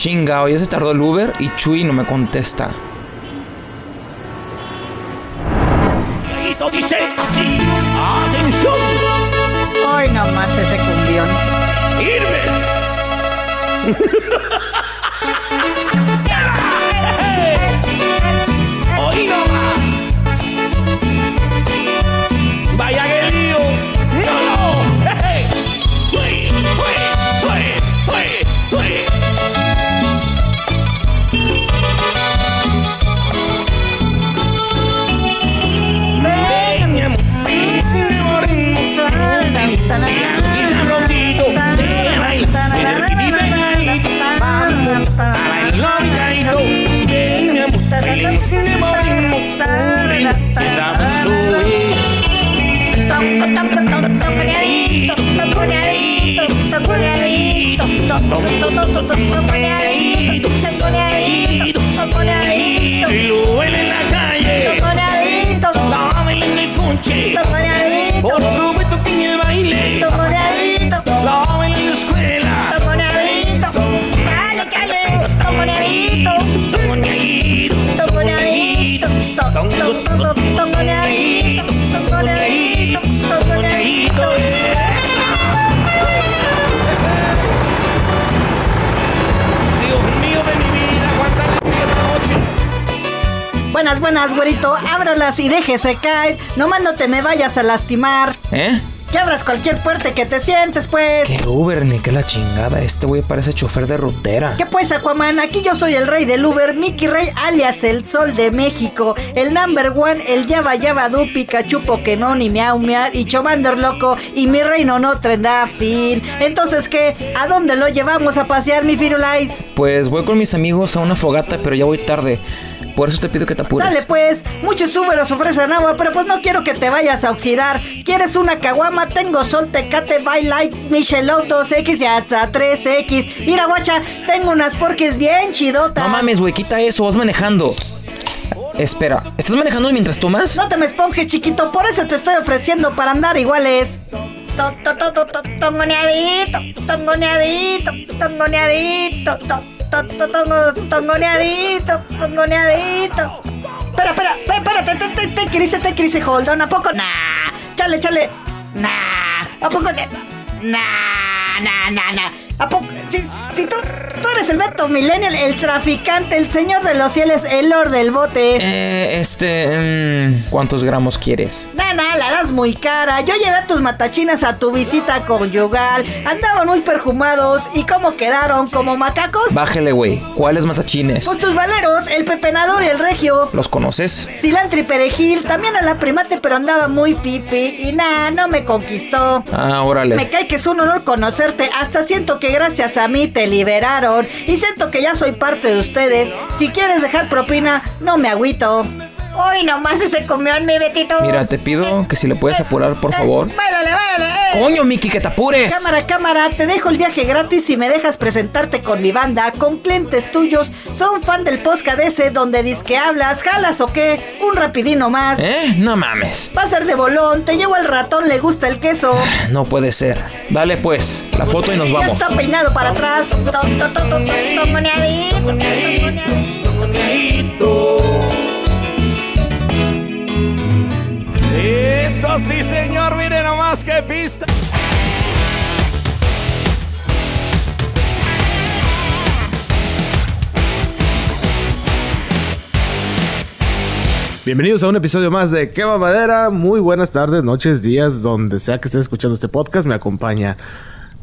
Chinga, ya se tardó el Uber y Chuy no me contesta. dice así. ¡Atención! Hoy nomás ese cumbión. ¡Irme! Y lo ven en la calle, Buenas, buenas, güerito. Ábralas y déjese caer. Nomás no te me vayas a lastimar. ¿Eh? Que abras cualquier puerta que te sientes, pues. ¿Qué Uber ni qué la chingada? Este güey parece chofer de rutera. ¿Qué pues, Aquaman? Aquí yo soy el rey del Uber, Mickey Rey, alias el Sol de México, el number one, el Yaba Yaba Du, Pikachu, Pokémon y Miau Miau, y Chomander Loco, y mi reino no tendrá fin. Entonces, ¿qué? ¿A dónde lo llevamos a pasear, mi Firulais? Pues voy con mis amigos a una fogata, pero ya voy tarde. Por eso te pido que te apures. Sale pues, muchos Uberos ofrecen agua, pero pues no quiero que te vayas a oxidar. ¿Quieres una caguama? Tengo Sol, Tecate, By Light, Michelob 2X y hasta 3X. Mira, guacha, tengo unas porques bien chidotas. No mames, güey, quita eso, vas manejando. Espera, ¿estás manejando mientras tomas? No te me esponjes, chiquito, por eso te estoy ofreciendo para andar iguales. To- to- to- to- to- Tongoneadito, tongoneadito, tongoneadito, to- to- to- tongo- tongoneadito, tongoneadito. Espera, espera, espera, te, te, te crisis, te crisis, hold on, ¿a poco? Nah, chale, chale, nah, ¿a poco te...? Nah, nah, nah, nah. ¿A poco? Si, si tú, tú eres el Beto Millennial, el traficante, el señor de los cielos, el lord del bote. Eh, este... mm, ¿Cuántos gramos quieres? Nah, nah, la das muy cara. Yo llevé a tus matachinas a tu visita conyugal. Andaban muy perfumados. ¿Y cómo quedaron? ¿Como macacos? Bájele, güey. ¿Cuáles matachines? Pues tus valeros, el pepenador y el regio. ¿Los conoces? Cilantro y perejil, también a la primate, pero andaba muy pipi. Y nah, no me conquistó. Ah, órale. Me cae que es un honor conocerte. Hasta siento que gracias a mí te liberaron. Y siento que ya soy parte de ustedes. Si quieres dejar propina, no me agüito. Hoy nomás se comió en mi Betito. Mira, te pido que si le puedes apurar, por favor. Báilale, báilale. eh. ¡Coño, Mickey, que te apures! Cámara, cámara, te dejo el viaje gratis y me dejas presentarte con mi banda, con clientes tuyos. Son fan del podcast ese donde disque hablas, jalas o qué, un rapidino más. ¿Eh? No mames. Va a ser de bolón, te llevo al ratón, le gusta el queso. No puede ser. Dale pues, la foto y nos Ya vamos. está peinado para atrás. To- to- to- Eso sí, señor, mire nomás qué pista. Bienvenidos a un episodio más de Quema Madera. Muy buenas tardes, noches, días, donde sea que estés escuchando este podcast. Me acompaña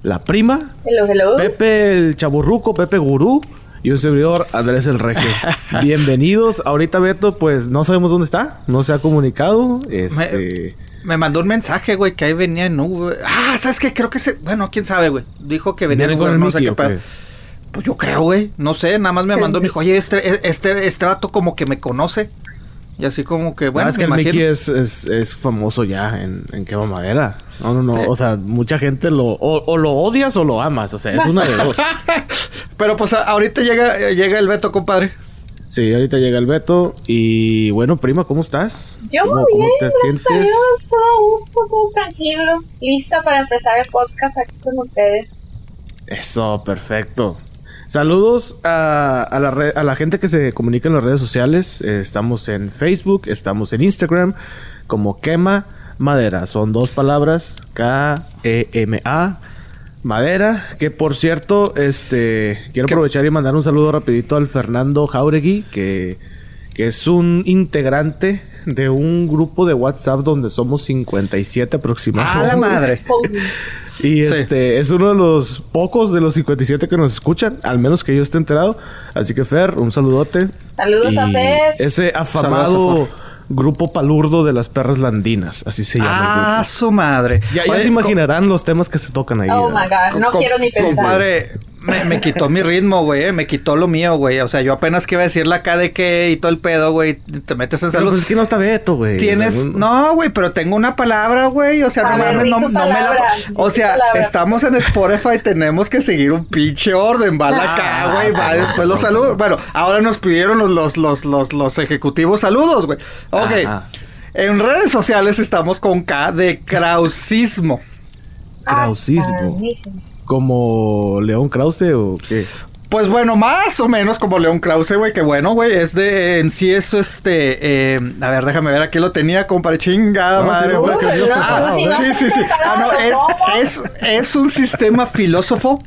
la prima, Hello, hello. Pepe el Chaburruco, Pepe Gurú y un servidor Andrés el Regio. Bienvenidos. Ahorita Beto, pues no sabemos dónde está, no se ha comunicado. Este, Me mandó un mensaje, güey, que ahí venía en Uber. Ah, ¿sabes qué? Creo que se... Bueno, quién sabe, güey. Dijo que venía en ¿Viene con Uber, el no sé qué pedo. qué? Pues yo creo, güey. No sé, nada más me mandó, me dijo, oye, este, este, este vato como que me conoce. Y así como que, bueno, Ah, es que me el imagino. Mickey es, es, es famoso ya en, en Quema Madera. No, no, no. Sí. O sea, mucha gente lo o, o lo odias o lo amas. O sea, es una de dos. Pero pues ahorita llega, eh, llega el Beto, compadre. Sí, ahorita llega el Beto. Y bueno, prima, ¿cómo estás? Yo ¿Cómo, muy cómo bien, te gracias a sientes? Dios, todo gusto, todo tranquilo, lista para empezar el podcast aquí con ustedes. Eso, perfecto. Saludos a, a la a la gente que se comunica en las redes sociales. Eh, estamos en Facebook, estamos en Instagram como Quema Madera. Son dos palabras, K-E-M-A. Madera, que por cierto, este quiero ¿Qué? aprovechar y mandar un saludo rapidito al Fernando Jauregui, que, que es un integrante de un grupo de WhatsApp donde somos 57 aproximadamente. ¡A la madre! Y Sí. este es uno de los pocos de los 57 que nos escuchan, al menos que yo esté enterado. Así que Fer, un saludote. Saludos a Fer. Ese afamado Saludos grupo palurdo de las perras landinas, así se llama. ¡Ah, el grupo. su madre! Ya, ya Oye, se imaginarán los temas que se tocan ahí. Oh ¿verdad? my god, no quiero ni pensar. Compadre, me, me quitó mi ritmo, güey. eh, Me quitó lo mío, güey. O sea, yo apenas que iba a decir la K de qué y todo el pedo, güey. Te metes en Pero salud. pues es que no está Beto, güey. Tienes, no, güey, pero tengo una palabra, güey. O sea, A no ver, mames, di no, tu no me la. O sea, palabra. estamos en Spotify, tenemos que seguir un pinche orden. Va la K, güey, va después los saludos. Bueno, ahora nos pidieron los, los, los, los, los ejecutivos saludos, güey. Ok. Ajá. En redes sociales estamos con K de krausismo. Krausismo. buenísimo. Como León Krause o qué? Pues bueno, más o menos como León Krause, güey, que bueno, güey, es de, en sí eso, este, eh, a ver, déjame ver, aquí lo tenía, compadre, chingada No, madre, sí, no, güey. es que sí Sí, sí, sí. Ah, no, es, es un sistema filósofo,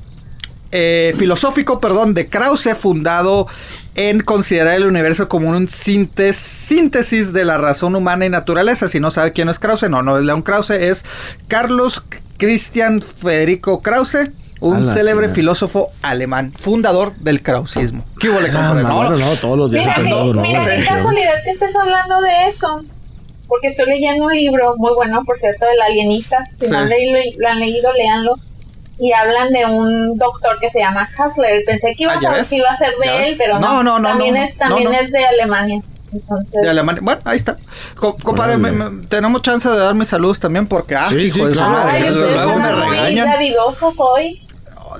eh, filosófico, perdón, de Krause, fundado en considerar el universo como un síntesis, síntesis de la razón humana y naturaleza. Si no sabe quién es Krause, no, no es León Krause, es Carlos Christian Federico Krause. A Un célebre filósofo alemán, fundador del krausismo. ¿Qué hubo, le Ah, No, bueno, no. no, todos los días Mira, qué, mira qué casualidad que estés hablando de eso. Porque estoy leyendo un libro muy bueno, por cierto, del alienista. Si Sí. no han leído, lo han leído, léanlo. Y hablan de un doctor que se llama Hassler. Pensé que iba, Ah, iba a ser ¿Ya de ves? él, pero no. No, no, no, También, no, es, también no, no. es de Alemania. Entonces, De Alemania. Bueno, ahí está. Co- compadre, me- me- tenemos chance de dar mis saludos también porque, ah, Sí, hijo sí, de su claro. madre, Ay, ustedes son muy regañan. hoy.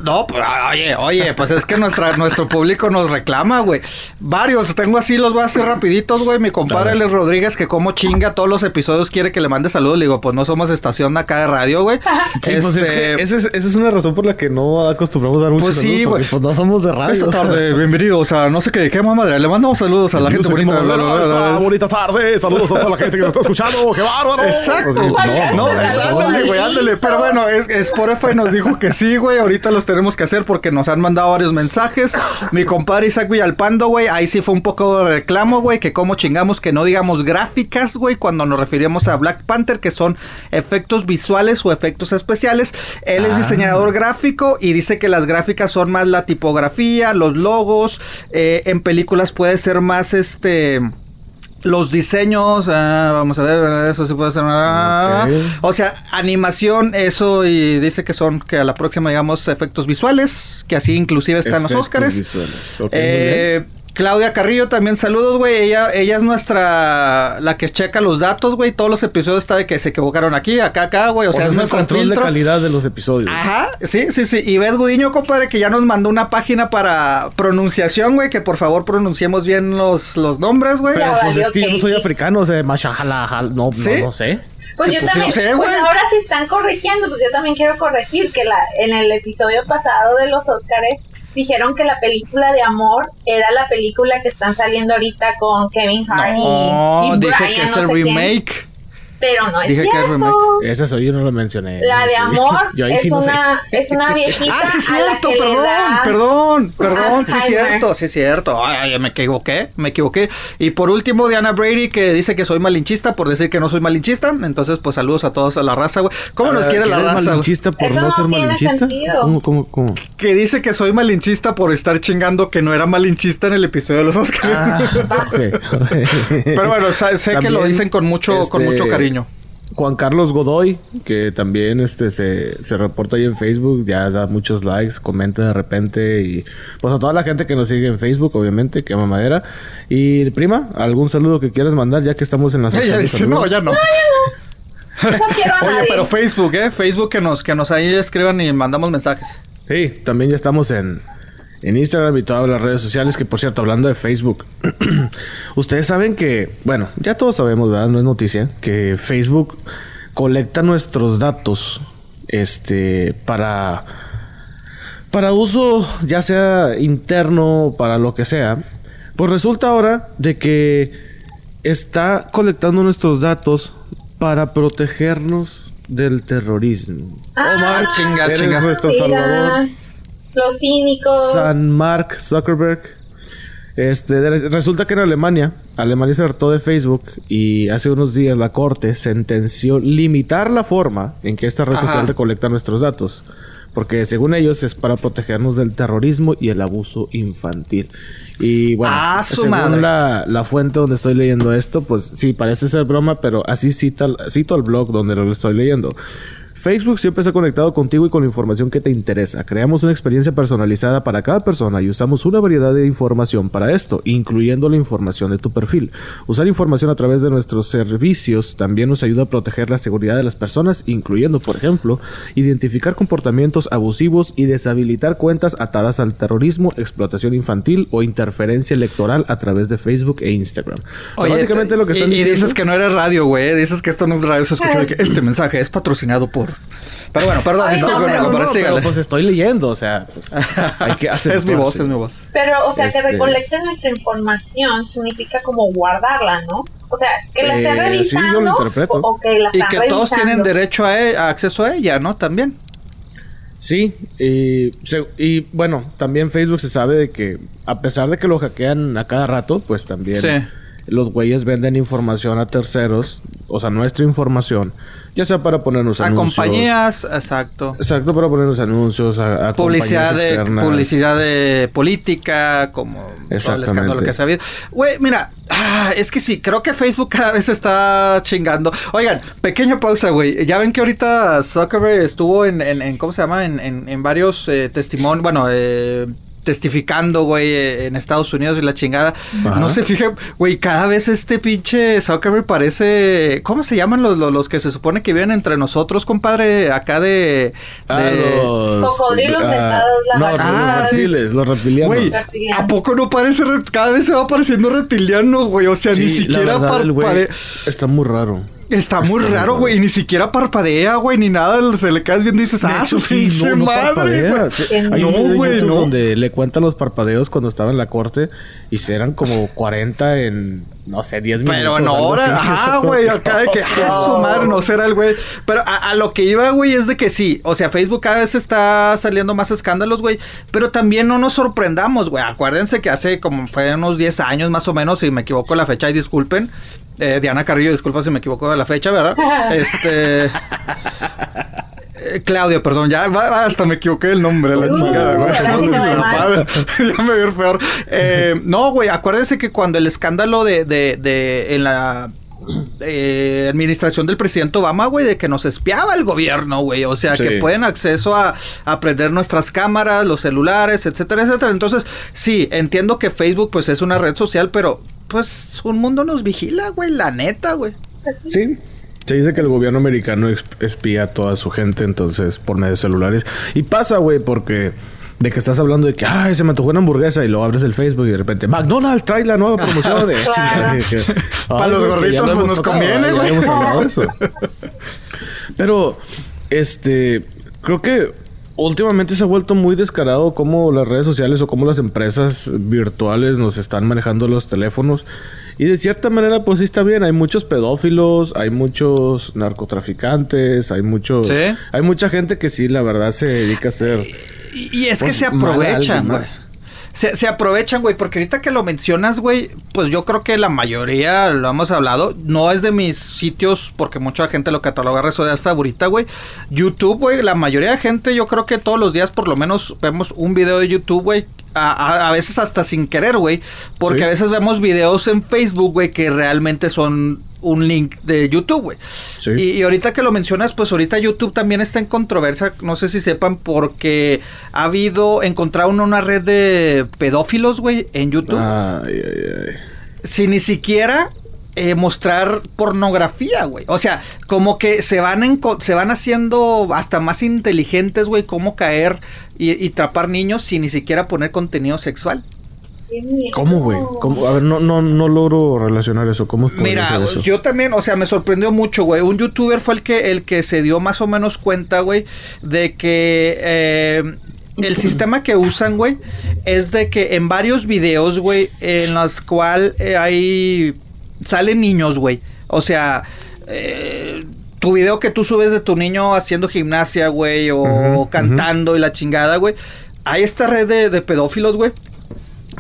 No, pues, oye, oye, pues es que nuestra, nuestro público nos reclama, güey. Varios, tengo así, los voy a hacer rapiditos, güey. Mi compadre. Alex Rodríguez, que como chinga todos los episodios, quiere que le mande saludos. Le digo, pues no somos estación acá de radio, güey. Sí, pues es que Este, esa es, esa es una razón por la que no acostumbramos a dar muchos Pues sí, saludos, porque, güey. Pues no somos de radio. Esta o sea. tarde, bienvenidos a no sé qué, qué madre. Le mandamos saludos a la gente bonita. bla, bla, bla, esta bonita tarde. Saludos a toda la gente que nos está escuchando. ¡Qué bárbaro! Exacto. Pues sí, no, no, ándale, güey, ándale. Pero bueno, es, Spotify nos dijo que sí, güey. Ahorita los tenemos que hacer porque nos han mandado varios mensajes. Mi compadre Isaac Villalpando, güey. Ahí sí fue un poco de reclamo, güey. Que como chingamos que no digamos gráficas, güey. Cuando nos referimos a Black Panther, que son efectos visuales o efectos especiales. Él es Ah. diseñador gráfico y dice que las gráficas son más la tipografía, los logos. eh, en películas puede ser más este. Los diseños, ah, vamos a ver, eso sí puede ser. ah. O sea, animación, eso, y dice que son, que a la próxima, digamos, efectos visuales, que así inclusive están los Efectos Óscares. visuales. Ok, muy Eh, Claudia Carrillo, también saludos, güey. Ella, ella es nuestra, la que checa los datos, güey. Todos los episodios está de que se equivocaron aquí, acá, acá, güey. O, O sea, es nuestro control filtro. de calidad de los episodios. Ajá, sí, sí, sí. Y Beth Gudiño, compadre, que ya nos mandó una página para pronunciación, güey, que por favor pronunciemos bien los, los nombres, güey. Pero pues es que yo no soy africano, o sea, mashallah, no, ¿Sí? no, no sé. Pues Sí, yo pues, también, pues ahora sí están corrigiendo, pues yo también quiero corregir que la en el episodio pasado de los Óscares dijeron que la película de amor era la película que están saliendo ahorita con Kevin Hart y- No, y, dije Brian, que es no el quién. Pero no es Dije que es cierto. remake. Esa soy yo no lo mencioné. La de amor Yo ahí es, sí no sé. una, es una viejita. Ah, sí, es cierto, que perdón, da- perdón, perdón, sí, es cierto, sí, es cierto. Ay, ay, me equivoqué, me equivoqué. Y por último, Diana Brady, que dice que soy malinchista por decir que no soy malinchista. Entonces, pues saludos a todos a la raza, güey. ¿Cómo A nos ver, quiere la ¿eres raza, güey? malinchista por no, no ser tiene malinchista? sentido. ¿Cómo, cómo, cómo? Que dice que soy malinchista por estar chingando que no era malinchista en el episodio de los Oscars. Ah, ok. Pero bueno, sé que lo dicen con mucho, con este, mucho cariño. Juan Carlos Godoy, que también este se, se reporta ahí en Facebook, ya da muchos likes, comenta de repente y pues a toda la gente que nos sigue en Facebook, obviamente, que ama madera. Y prima, algún saludo que quieras mandar ya que estamos en la Ella de dice, no, saludos? ya no. No quiero a Oye, nadie. pero Facebook, ¿eh? Facebook que nos, que nos ahí escriban y mandamos mensajes. Sí, también ya estamos en, en Instagram y todas las redes sociales. Que por cierto, hablando de Facebook, ustedes saben que, bueno, ya todos sabemos, ¿verdad? No es noticia, que Facebook colecta nuestros datos este, para para uso ya sea interno, para lo que sea, pues resulta ahora de que está colectando nuestros datos para protegernos del terrorismo. Ah, Omar, chinga, eres chinga. nuestro mira, salvador. Los cínicos. San Mark Zuckerberg. Este, de- resulta que en Alemania, Alemania se hartó de Facebook y hace unos días la corte sentenció limitar la forma en que esta red Ajá. social recolecta nuestros datos. Porque según ellos es para protegernos del terrorismo y el abuso infantil. Y bueno, Ah, según la, la fuente donde estoy leyendo esto, pues sí, parece ser broma, pero así cita, cito el blog donde lo estoy leyendo. Facebook siempre se ha conectado contigo y con la información que te interesa. Creamos una experiencia personalizada para cada persona y usamos una variedad de información para esto, incluyendo la información de tu perfil. Usar información a través de nuestros servicios también nos ayuda a proteger la seguridad de las personas, incluyendo, por ejemplo, identificar comportamientos abusivos y deshabilitar cuentas atadas al terrorismo, explotación infantil o interferencia electoral a través de Facebook e Instagram. O sea, Oye, básicamente te- lo que están y, y diciendo... dices que no eres radio, güey. Dices que esto no es radio. Se escuchó que este mensaje es patrocinado por. Pero bueno, perdón, Ay, disculpe, no, pero, pero pero No, pero pues estoy leyendo, o sea, pues, hay que hacer. es mi voz, es mi voz. Pero, o sea, Este- que recolecten nuestra información significa como guardarla, ¿no? O sea, que la Eh, estén sí, yo lo revisando interpreto. o, o que la Y que todos tienen derecho a, e- a acceso a ella, ¿no? También. Sí, y, se- y bueno, también Facebook se sabe de que a pesar de que lo hackean a cada rato, pues también Sí. los güeyes venden información a terceros, o sea, nuestra información, ya sea para ponernos A anuncios. compañías, exacto. Exacto, para ponernos anuncios, a, a Publicidad de, externas. publicidad de política, como todo el escándalo que se ha habido. Güey, mira, ah, es que sí, creo que Facebook cada vez está chingando. Oigan, pequeña pausa, güey. Ya ven que ahorita Zuckerberg estuvo en, en, en- ¿cómo se llama? En, en, en varios eh, testimonios, bueno, eh, testificando, güey, en Estados Unidos y la chingada. Ajá. No se fije, güey, cada vez este pinche Zuckerberg parece... ¿Cómo se llaman los, los, los que se supone que viven entre nosotros, compadre? Acá de... Ah, de- los... Cocodrilos dentados, No, lagartijas. los Ah, sí. reptiles, los reptilianos. Güey, Reptiliano. ¿a poco no parece? re- Cada vez se va pareciendo reptiliano, güey. O sea, Sí, ni la siquiera verdad, el güey parpadea. Está muy raro. Está muy está muy raro, güey. Ni siquiera parpadea, güey, ni nada. Se le quedas viendo y dices, ah, su no, no madre. Sí, Qué Hay No, güey, no. donde le cuentan los parpadeos cuando estaba en la corte y eran como 40 en, no sé, 10 minutos. Pero en algo hora, así. ajá, güey, acá de que ah, su madre no será el güey. Pero a, a lo que iba, güey, es de que sí, o sea, Facebook cada vez está saliendo más escándalos, güey, pero también no nos sorprendamos, güey. Acuérdense que hace como fue unos 10 años más o menos, si me equivoco la fecha, y disculpen. Eh, Diana Carrillo, disculpa si me equivoco de la fecha, ¿verdad? este. eh, Claudio, perdón, ya hasta me equivoqué el nombre, la Uh, chingada, güey. mal. ya me veo peor. Eh, no, güey, acuérdense que cuando el escándalo de, de, de en la eh, administración del presidente Obama, güey, de que nos espiaba el gobierno, güey. O sea, Sí. que pueden acceso a, a prender nuestras cámaras, los celulares, etcétera, etcétera. Entonces, sí, entiendo que Facebook, pues, es una red social, pero, pues, un mundo nos vigila, güey, la neta, güey. Sí. Se dice que el gobierno americano espía a toda su gente, entonces, por medio de celulares. Y pasa, güey, porque de que estás hablando de que, ay, se me antojó una hamburguesa y luego abres el Facebook y de repente, McDonald's trae la nueva promoción de... Para "Ay, los gorditos, lo pues, nos tocado, conviene, ya güey". hemos hablado de eso. Pero, este, creo que últimamente se ha vuelto muy descarado cómo las redes sociales o cómo las empresas virtuales nos están manejando los teléfonos. Y de cierta manera, pues sí está bien. Hay muchos pedófilos, hay muchos narcotraficantes, hay muchos... Sí. Hay mucha gente que sí, la verdad, se dedica a hacer... Y, y es que Pues, se aprovechan, más. Se, se aprovechan, güey, porque ahorita que lo mencionas, güey, pues yo creo que la mayoría, lo hemos hablado, no es de mis sitios, porque mucha gente lo cataloga red social favorita, güey. YouTube, güey, la mayoría de gente, yo creo que todos los días por lo menos vemos un video de YouTube, güey. A, a- veces hasta sin querer, güey. Porque Sí. a veces vemos videos en Facebook, güey, que realmente son un link de YouTube, güey. Sí. Y, y ahorita que lo mencionas, pues ahorita YouTube también está en controversia, no sé si sepan, porque ha habido, encontraron una red de pedófilos, güey, en YouTube, Ay, ay, ay. sin ni siquiera eh, mostrar pornografía, güey. O sea, como que se van, se van haciendo hasta más inteligentes, güey, cómo caer y, y trapar niños sin ni siquiera poner contenido sexual. ¿Cómo, güey? ¿Cómo? A ver, no, no, no logro relacionar eso. ¿Cómo Mira, eso? yo también, o sea, me sorprendió mucho, güey. Un youtuber fue el que, el que se dio más o menos cuenta, güey, de que eh, el sistema que usan, güey, es de que en varios videos, güey, en los cual eh, hay salen niños, güey. O sea, eh, tu video que tú subes de tu niño haciendo gimnasia, güey, o cantando y la chingada, güey. Hay esta red de, de pedófilos, güey.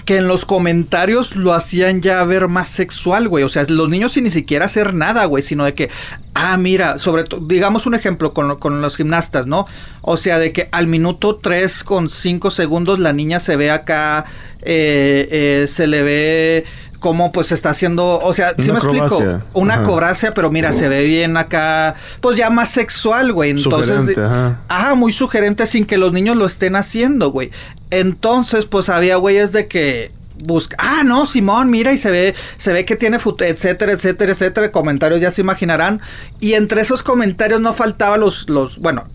Que en los comentarios lo hacían ya ver más sexual, güey. O sea, los niños sin ni siquiera hacer nada, güey. Sino de que, ah, mira, sobre todo, digamos un ejemplo con, con los gimnastas, ¿no? O sea, de que al minuto 3 con 5 segundos la niña se ve acá, eh, eh, se le ve cómo pues está haciendo, o sea, ¿sí me explico? acrobacia. Una Ajá. acrobacia, pero mira, se ve bien acá, pues ya más sexual, güey. Entonces, Sugerente, ajá. Ajá, muy sugerente sin que los niños lo estén haciendo, güey. Entonces, pues había güeyes de que busca, ah, no, Simón, mira y se ve se ve que tiene etcétera, etcétera, etcétera, comentarios ya se imaginarán. Y entre esos comentarios no faltaba los los, bueno,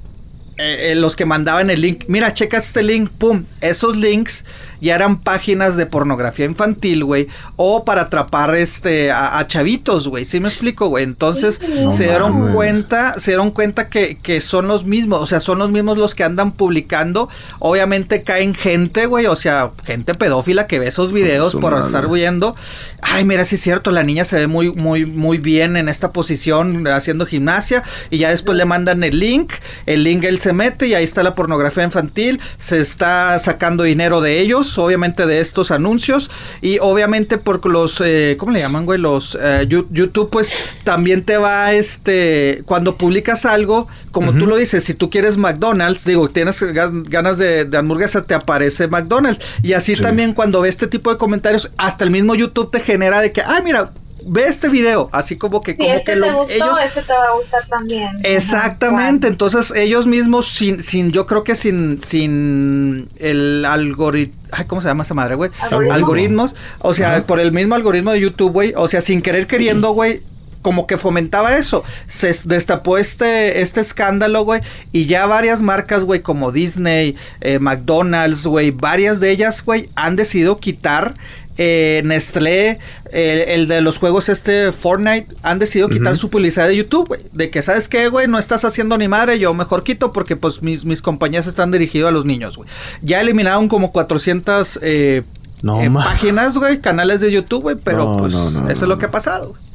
eh, eh, los que mandaban el link, mira, checa este link, pum, esos links ya eran páginas de pornografía infantil, güey, o para atrapar este a, a chavitos, güey, ¿sí me explico, güey? Entonces No se dieron cuenta, se dieron cuenta que, que son los mismos, o sea, son los mismos los que andan publicando, obviamente caen gente, güey, o sea, gente pedófila que ve esos videos por estar huyendo. Ay, mira, sí es cierto, la niña se ve muy, muy, muy bien en esta posición haciendo gimnasia y ya después le mandan el link, el link él se mete y ahí está la pornografía infantil, se está sacando dinero de ellos, obviamente de estos anuncios y obviamente por los, eh, ¿cómo le llaman, güey? Los eh, YouTube pues también te va, este, cuando publicas algo, como tú lo dices, si tú quieres McDonald's, digo, tienes ganas de, de hamburguesa, te aparece McDonald's y así Sí. también cuando ve este tipo de comentarios, hasta el mismo YouTube te genera de que, ah, mira, ve este video, así como que, Si como este que te lo- gustó, ellos... este te va a gustar también. Exactamente, entonces ellos mismos sin, sin, yo creo que sin, sin el algoritmo, ay, ¿cómo se llama esa madre, güey? Algoritmo. Algoritmos, o sea, por el mismo algoritmo de YouTube, güey, o sea, sin querer queriendo, güey, como que fomentaba eso. Se destapó este, este escándalo, güey, y ya varias marcas, güey, como Disney, eh, McDonald's, güey, varias de ellas, güey, han decidido quitar eh, Nestlé, el de los juegos este Fortnite, han decidido quitar su publicidad de YouTube, güey. De que, ¿sabes qué, güey? No estás haciendo ni madre, yo mejor quito porque pues mis, mis compañías están dirigidas a los niños, güey. Ya eliminaron como 400 eh, No, eh, páginas, güey, canales de YouTube, güey, pero No, pues no, no, eso es no, lo que ha pasado. güey.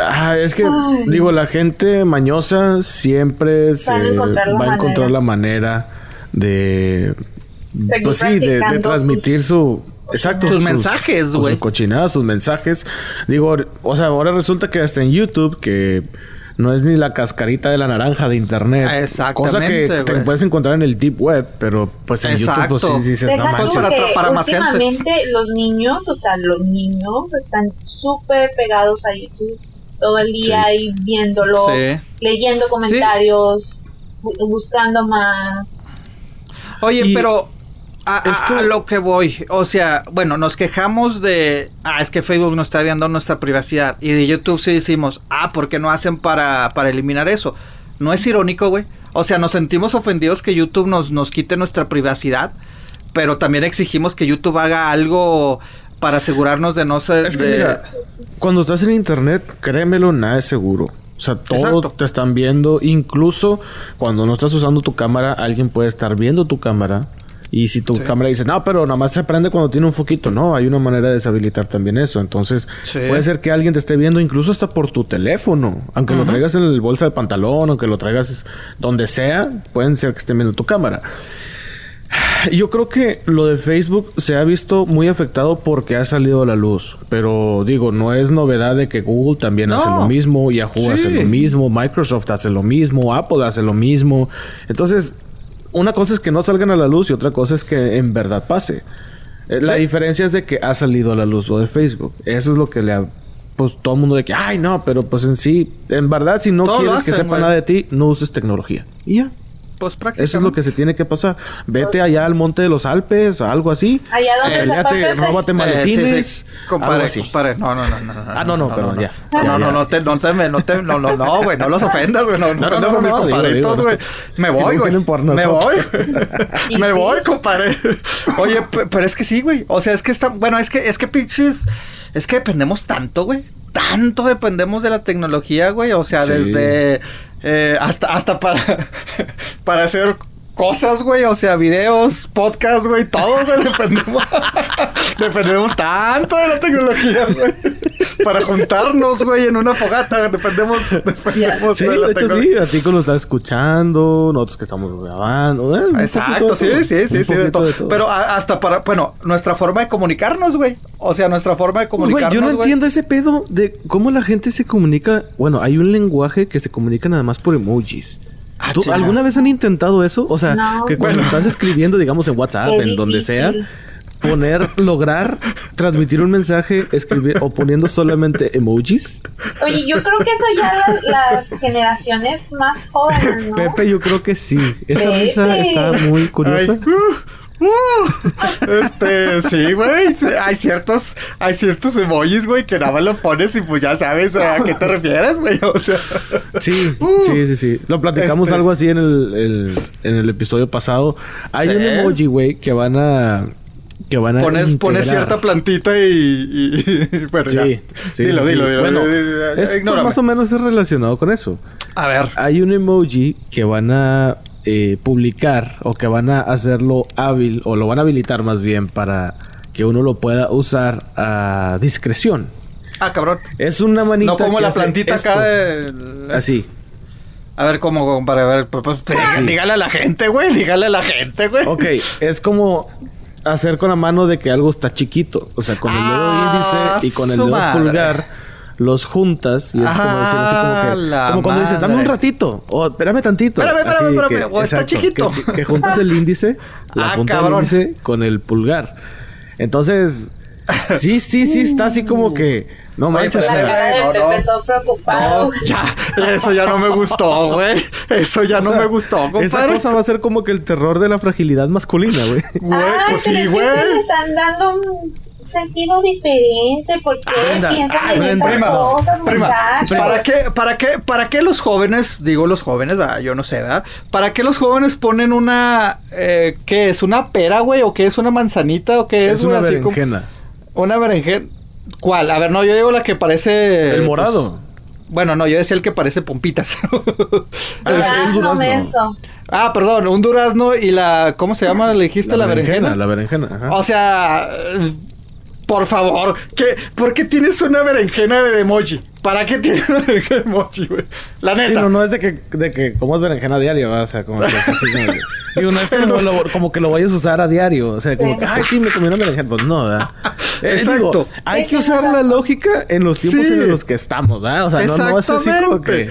Ah, es que, Ay. digo, la gente mañosa siempre se encontrar va a encontrar manera. la manera de. Seguir Pues sí, de, transmitir su. Exacto. Sus mensajes, sus güey. cochinadas, sus mensajes. Digo, o sea, ahora resulta que hasta en YouTube, que no es ni la cascarita de la naranja de internet. Exactamente, Cosa que te puedes encontrar en el Deep Web, pero pues en YouTube, pues Exacto. sí dices, Deja no manches. para que atrapar a más gente. últimamente los niños, o sea, los niños están súper pegados a YouTube todo el día Sí. ahí viéndolo, Sí. leyendo comentarios, bu- buscando más. Oye, Y pero a, esto- a lo que voy, o sea, bueno, nos quejamos de, ah, es que Facebook no está viendo nuestra privacidad y de YouTube sí decimos, ah, ¿por qué no hacen para, para eliminar eso? ¿No es irónico, güey? O sea, nos sentimos ofendidos que YouTube nos, nos quite nuestra privacidad, pero también exigimos que YouTube haga algo para asegurarnos de no ser... Es que de- mira, cuando estás en internet, créemelo, nada es seguro. O sea, todo Exacto. te están viendo. Incluso cuando no estás usando tu cámara, alguien puede estar viendo tu cámara. Y si tu cámara dice, no, pero nada más se prende cuando tiene un foquito. No, hay una manera de deshabilitar también eso. Entonces, Sí. puede ser que alguien te esté viendo incluso hasta por tu teléfono. Aunque lo traigas en el bolsa del pantalón, aunque lo traigas donde sea, pueden ser que estén viendo tu cámara. Yo creo que lo de Facebook se ha visto muy afectado porque ha salido a la luz. Pero digo, no es novedad de que Google también No. hace lo mismo, Yahoo Sí. hace lo mismo, Microsoft hace lo mismo, Apple hace lo mismo. Entonces, una cosa es que no salgan a la luz y otra cosa es que en verdad pase. Eh, La Sí. diferencia es de que ha salido a la luz lo de Facebook. Eso es lo que le ha... Pues todo el mundo de que, ay no, pero pues en sí, en verdad, si no Todo quieres que sepa nada de ti, no uses tecnología. Y ya. Pues prácticamente. Eso es lo que se tiene que pasar. Vete allá al monte de los Alpes, algo así. Allá donde Peleate, róbate Eh, maletines. sí, sí. Compadre, algo así. compadre. No, no, no, no, no. Ah, no, no, perdón, ya. No, Ya, no, no, no te, no te, no te, no, no, no, güey, no los ofendas, güey, no, no No, no, ofendas no, a mis compadritos, güey. Me voy, no güey. Me voy. Me voy, compadre. Oye, pe- pero es que sí, güey. O sea, es que está, bueno, es que, es que pinches, es que dependemos tanto, güey. Tanto dependemos de la tecnología, güey. O sea, Sí. desde, eh, hasta, hasta para, para hacer cosas, güey. O sea, videos, podcast, güey, todo, güey. Dependemos, dependemos tanto de la tecnología, güey. Para juntarnos, güey, en una fogata. Dependemos, dependemos Sí, de la de hecho tecnología. sí, a ti que lo estás escuchando, nosotros que estamos grabando. eh, Exacto, poquito sí, todo, sí, sí, sí, de todo. de todo. Pero a- hasta para, bueno, nuestra forma de comunicarnos, güey. O sea, nuestra forma de Güey, comunicarnos, yo no güey. entiendo ese pedo de cómo la gente se comunica. Bueno, hay un lenguaje que se comunica nada más por emojis. Ah, ¿Tú chinga. alguna vez han intentado eso? O sea, No. que cuando Bueno. estás escribiendo, digamos, en WhatsApp, Qué en donde sea, poner, lograr transmitir un mensaje, escribir o poniendo solamente emojis. Oye, yo creo que eso ya las, las generaciones más jóvenes, ¿no? Pepe, yo creo que sí. Esa Pepe. risa está muy curiosa. Ay, uh, este, sí, güey. Hay ciertos, hay ciertos emojis, güey, que nada más lo pones y pues ya sabes a qué te refieres, güey. O sea, Sí, Uh. sí, sí, sí. Lo platicamos Este- algo así en el, el- en el episodio pasado. Hay Sí. un emoji, güey, que van a... Que van a pones, pones cierta plantita y, y- y- bueno, Sí, ya. sí, dilo, sí, dilo, sí. dilo, Bueno, dilo, dilo, es pues, más o menos es relacionado con eso. A ver. Hay un emoji que van a eh, publicar o que van a hacerlo hábil o lo van a habilitar más bien para que uno lo pueda usar a discreción. Ah, cabrón. Es una manita No como que la plantita esto. acá de... Así. A ver, ¿cómo? Para ver, pues, pues, Sí. dígale a la gente, güey, dígale a la gente, güey. Ok, es como hacer con la mano de que algo está chiquito. O sea, con el dedo Ah, índice y con el dedo madre. pulgar los juntas y es como decir así como Ah, que... la Como cuando dices, dame un ratito. O espérame tantito. Espérame, espérame, espérame, que- o está chiquito. Que, juntas el índice, la Ah, punta cabrón. del índice con el pulgar. Entonces... Sí, sí, sí, está así como que... No manches. La cara de no, Pepe no. preocupado. No, ya, eso ya no me gustó, güey. Eso ya no o sea, me gustó, compadre. Esa cosa va a ser como que el terror de la fragilidad masculina, güey. Güey, pues sí, güey. están dando un sentido diferente. ¿Por qué Anda, piensan ay, en esas prima, cosas, prima, muchachos? ¿para qué, para qué, para qué los jóvenes, digo los jóvenes, ¿verdad? yo no sé, ¿verdad? ¿Para qué los jóvenes ponen una, eh, qué es, una pera, güey, o qué es una manzanita, o qué es, Es una güey? Así como- berenjena. Una berenjena. ¿Cuál? A ver, no, yo digo la que parece. El pues, morado. bueno, no, yo decía el que parece pompitas. Ah, es- es Durazno, ah, perdón, un durazno y la. ¿Cómo se llama? ¿Le dijiste la, berenjena? La berenjena, ajá. O sea. Por favor, ¿qué, ¿por qué tienes una berenjena de emoji? ¿Para qué tienes una berenjena de emoji, güey? La neta. Sí, no, no es de que, de que como es berenjena diario, ¿verdad? o sea, como que así, digo, no es como, lo, como que lo vayas a usar a diario, o sea, como que, ay, sí, me comí una berenjena, pues no, ¿verdad? Eh, Exacto. digo, hay que usar la lógica en los tiempos Sí. en los que estamos, ¿verdad? O sea, no, no es así como que.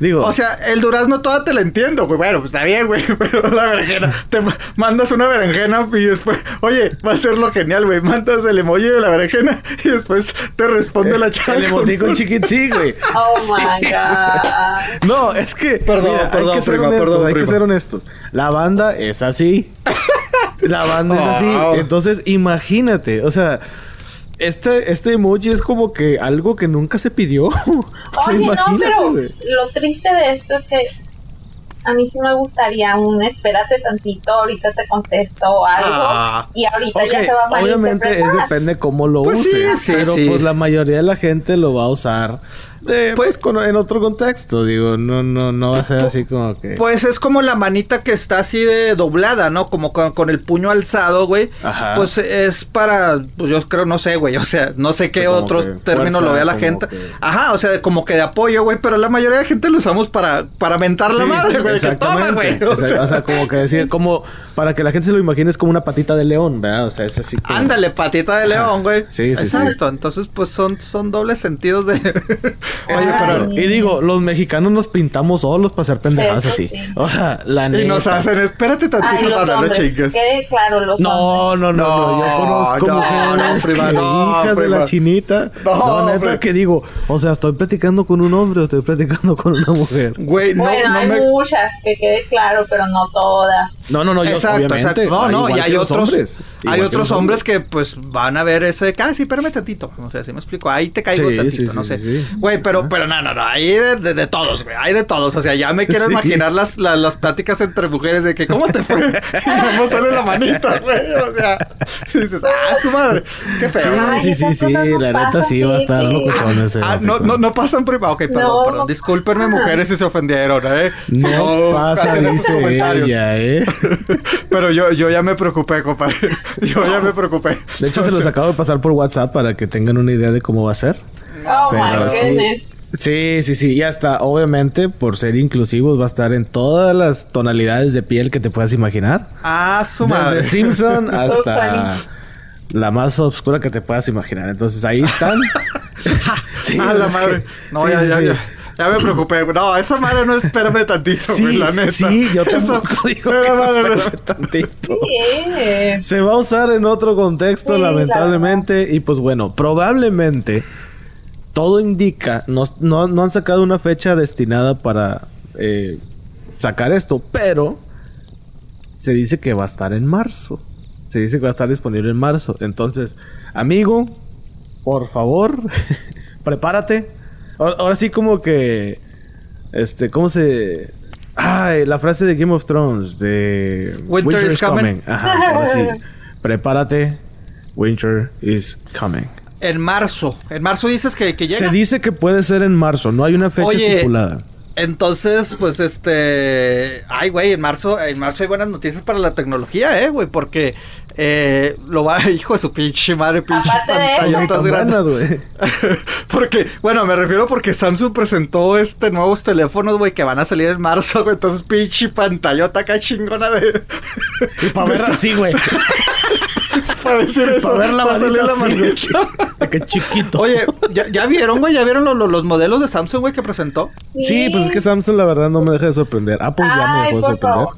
Digo, O sea, el durazno toda te la entiendo, güey. Bueno, pues está bien, güey. Pero la berenjena, te ma- mandas una berenjena y después, oye, va a ser lo genial, güey. Mandas el emoji de la berenjena y después te responde la chava. el emotico con- chiquit, sí, güey. Oh my god. No, es que. Perdón, mira, perdón, hay que ser prima, honestos, perdón, hay que ser honestos. La banda es así. La banda es así. Wow. Entonces, imagínate, o sea. Este, este emoji es como que algo que nunca se pidió. o sea, Oye, no, pero lo triste de esto es que a mí sí me gustaría un espérate tantito, ahorita te contesto o algo Ah. y ahorita Ok, ya se va a obviamente es depende cómo lo Pues sí, uses. sí, pero sí. pues la mayoría de la gente lo va a usar pues, con- en otro contexto. Digo, no, no, no va a ser así como que. Pues es como la manita que está así de doblada, ¿no? Como con, con el puño alzado, güey. Ajá. Pues es para, pues yo creo, no sé, güey. O sea, no sé qué Como otros términos lo vea la gente. que- Ajá, o sea, como que de apoyo, güey. Pero la mayoría de gente lo usamos para, para mentar la Sí, madre, güey. Que toma, güey. O sea, sea, o sea, como que decir, como para que la gente se lo imagine es como una patita de león, ¿verdad? O sea, es así como... Ándale, patita de león, güey. Sí, sí, sí. Exacto. Entonces, pues son, son dobles sentidos de. Oye, pero. Y digo, los mexicanos nos pintamos solos para hacer pendejadas Eso así. sí. O sea, la Y neta. nos hacen, espérate tantito, los no, no, no chingues. quede claro, los. No, no, no, no, Yo No, conozco no, mujeres no, prima, no, hijas de la chinita. No, No, neta que digo, o sea, estoy platicando con un hombre o estoy platicando con una mujer. Güey, no, bueno, no hay me. muchas, que quede claro, pero no todas. No, no, no, yo exacto, obviamente. exacto. No, no, y hay otros, hombres. hay otros hombres que pues van a ver ese, ah, sí, espérame tantito. O sea, si me explico, ahí te caigo Sí, tantito, sí, no sí, sé. sí, sí. Güey, pero, pero no, no, no, hay de, de- de todos, güey, hay de todos. O sea, ya me quiero Sí. imaginar las, las, las pláticas entre mujeres de que, ¿cómo te fue? Cómo sale la manita, güey. O sea, y dices, ah, su madre, qué feo. Sí, Ay, sí, sí, sí, no la neta sí va a estar locochón ese. Ah, no, no, no pasan prima. Ok, perdón, No, perdón. Discúlpenme, pasa. mujeres, si se ofendieron, ¿eh? No pasa, dice ella, ¿eh? Pero yo, yo ya me preocupé, compadre. Yo ya me preocupé. De hecho, se los acabo de pasar por WhatsApp para que tengan una idea de cómo va a ser. Oh my Pero sí. goodness. Sí, sí, sí. Y hasta, obviamente, por ser inclusivos, va a estar en todas las tonalidades de piel que te puedas imaginar. Ah, su Desde madre. Simpson hasta la más oscura que te puedas imaginar. Entonces ahí están. Sí, ah, la madre. que- No, sí, ya, sí, ya, sí. ya. Ya me preocupé. No, esa madre no espérame tantito, güey, Sí, la neta. sí, yo tampoco digo Esa que madre no no es- espérame tantito. Sí. Se va a usar en otro contexto, Sí, lamentablemente. Y pues bueno, probablemente todo indica, no, no, no han sacado una fecha destinada para eh, sacar esto, pero se dice que va a estar en marzo. Se dice que va a estar disponible en marzo. Entonces, amigo, por favor, prepárate. Ahora, ahora sí como que, este, ¿cómo se...? Ay, la frase de Game of Thrones de Winter is coming. Ajá, ahora sí. Prepárate. Winter is coming. En marzo. En marzo dices que, que llega. Se dice que puede ser en marzo, no hay una fecha Oye, estipulada. Entonces, pues este. Ay, güey, en marzo, en marzo hay buenas noticias para la tecnología, eh, güey, porque eh, lo va, hijo de su pinche madre, pinches pantallotas tan grandes. buenas, güey. porque, bueno, me refiero porque Samsung presentó este nuevos teléfonos, güey, que van a salir en marzo, güey. Entonces, pinche pantallota acá chingona de. Y para ver así, güey. para decir eso. Para ver la va a salir manita la manita. De que chiquito. Oye, ¿ya, ya vieron, güey? ¿Ya vieron lo- lo- los modelos de Samsung, güey, que presentó? Sí, pues es que Samsung la verdad no me deja de sorprender. Apple ya me dejó de sorprender. favor.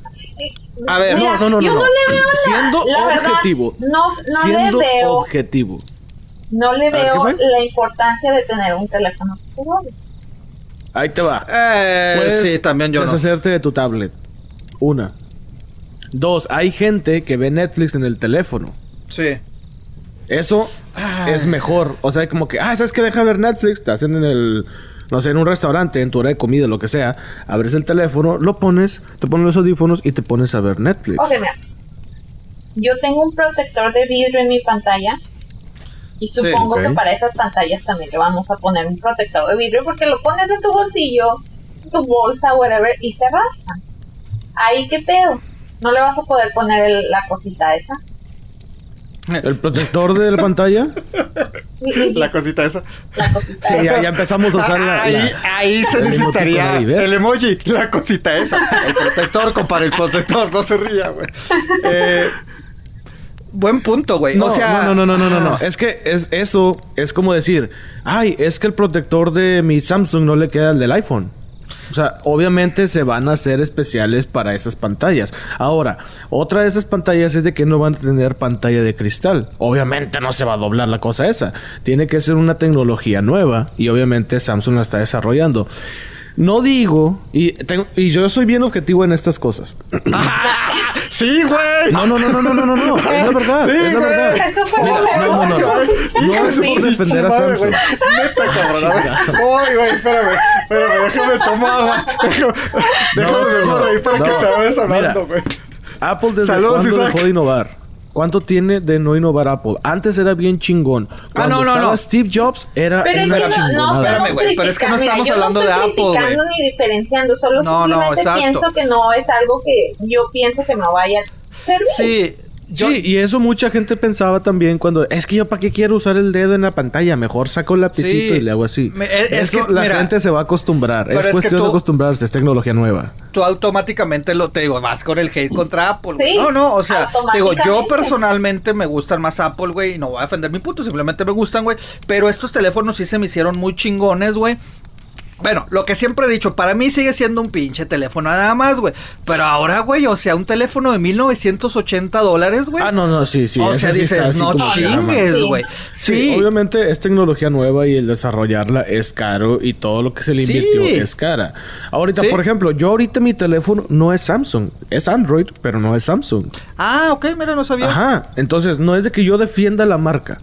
A ver, Mira, no, no, no, yo no, no, no. le veo la, Siendo la verdad, objetivo. no, no Siendo le veo, objetivo. no le A ver, ¿qué veo la importancia de tener un teléfono. Ahí te va. Eh, Puedes sí, también yo no. deshacerte de tu tablet. Una. Dos, hay gente que ve Netflix en el teléfono. Sí. Eso Ay. es mejor. O sea, como que, ah, ¿sabes qué? Deja ver Netflix. Te hacen en el, no sé, en un restaurante, en tu hora de comida, lo que sea. Abres el teléfono, lo pones, te pones los audífonos y te pones a ver Netflix. Ok, mira. Yo tengo un protector de vidrio en mi pantalla. Y Sí, supongo que para esas pantallas también le vamos a poner un protector de vidrio porque lo pones en tu bolsillo, tu bolsa, whatever, y se raspan. Ahí qué pedo. No le vas a poder poner el- la cosita esa. ¿El protector de la pantalla? La cosita esa. La cosita Sí, esa. ya, ya empezamos a usar la... ahí, la- ahí se el necesitaría el emoji, la cosita esa. El protector, compadre, el protector, no se ría, güey. Eh, buen punto, güey. No, o sea, no, no, no, no, no, no. Es que es, eso es como decir, ay, es que el protector de mi Samsung no le queda al del iPhone. O sea, obviamente se van a hacer especiales para esas pantallas. Ahora, otra de esas pantallas es de que no van a tener pantalla de cristal. Obviamente no se va a doblar la cosa esa. Tiene que ser una tecnología nueva y obviamente Samsung la está desarrollando. No digo, y, tengo- y yo soy bien objetivo en estas cosas. Sí, güey. No, no, no, no, no, no, no, no. Es la verdad. Sí, es la güey. verdad. Mira, no, no, no, no. Es por defender a Samsung. Neta, cabrón. Ay, güey, espérame. Espérame, déjame tomar agua. Déjame, déjame No, mejor ahí para no. que se vaya hablando, güey. Apple desde Saludos, cuándo Isaac. dejó de innovar. ¿Cuánto tiene de no innovar Apple? Antes era bien chingón. Cuando no, no, estaba no. Steve Jobs era Pero es una que no, no. Espérame, güey, pero es que no estamos mira, yo hablando no de Apple, güey. ni diferenciando, solo No, no, simplemente exacto. pienso que no es algo que yo pienso que me vaya a servir. Sí. Yo, Sí, y eso mucha gente pensaba también cuando es que yo para qué quiero usar el dedo en la pantalla, mejor saco el lapicito Sí. y le hago así. Me- es- es eso que, la mira, gente se va a acostumbrar, pero es cuestión tú- de acostumbrarse, es tecnología nueva. tú automáticamente lo te digo, vas con el hate contra Apple. Sí, no, no, o sea, te digo, yo personalmente me gustan más Apple, güey, y no voy a defender mi punto, simplemente me gustan, güey, pero estos teléfonos sí se me hicieron muy chingones, güey. Bueno, lo que siempre he dicho, para mí sigue siendo un pinche teléfono nada más, güey. Pero ahora, güey, o sea, un teléfono de 1980 dólares, güey. Ah, no, no, sí, sí. o sea, sí dices, no chingues, güey. Sí, Sí, obviamente es tecnología nueva y el desarrollarla es caro y todo lo que se le Sí. invirtió es cara. Ahorita, por ejemplo, yo ahorita mi teléfono no es Samsung, es Android, pero no es Samsung. Ah, ok, mira, no sabía. Ajá, entonces no es de que yo defienda la marca.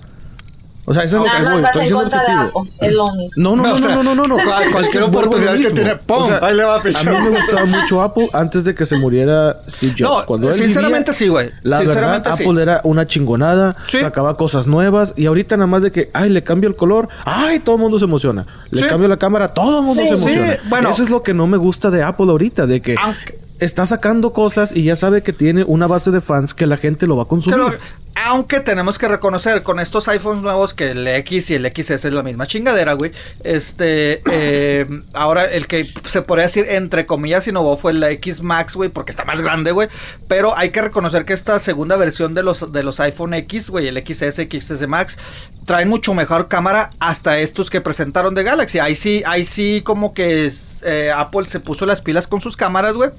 O sea, eso es lo Nada que voy, estoy de objetivo. Apple, es lo único. No, no, no, O sea, no, no, no, no. cualquier oportunidad que tiene, ¡pum! Ahí le va a pichar. A mí me gustaba mucho Apple antes de que se muriera Steve Jobs. No, Cuando él sinceramente vivía, sí, güey. La Sinceramente verdad, sí. Apple era una chingonada, Sí. sacaba cosas nuevas y ahorita nada más de que, ay, le cambio el color, ay, todo el mundo se emociona. Le Sí. cambio la cámara, todo el mundo Sí. se Sí, emociona. bueno. Eso es lo que no me gusta de Apple ahorita, de que Aunque- está sacando cosas y ya sabe que tiene una base de fans que la gente lo va a consumir. Creo- aunque tenemos que reconocer con estos iPhones nuevos que el X y el XS es la misma chingadera, güey. Este, eh, ahora el que se podría decir entre comillas innovó fue el X Max, güey, porque está más grande, güey. Pero hay que reconocer que esta segunda versión de los de los iPhone X, güey, el XS, XS Max, traen mucho mejor cámara hasta estos que presentaron de Galaxy. Ahí sí, ahí sí como que eh, Apple se puso las pilas con sus cámaras, güey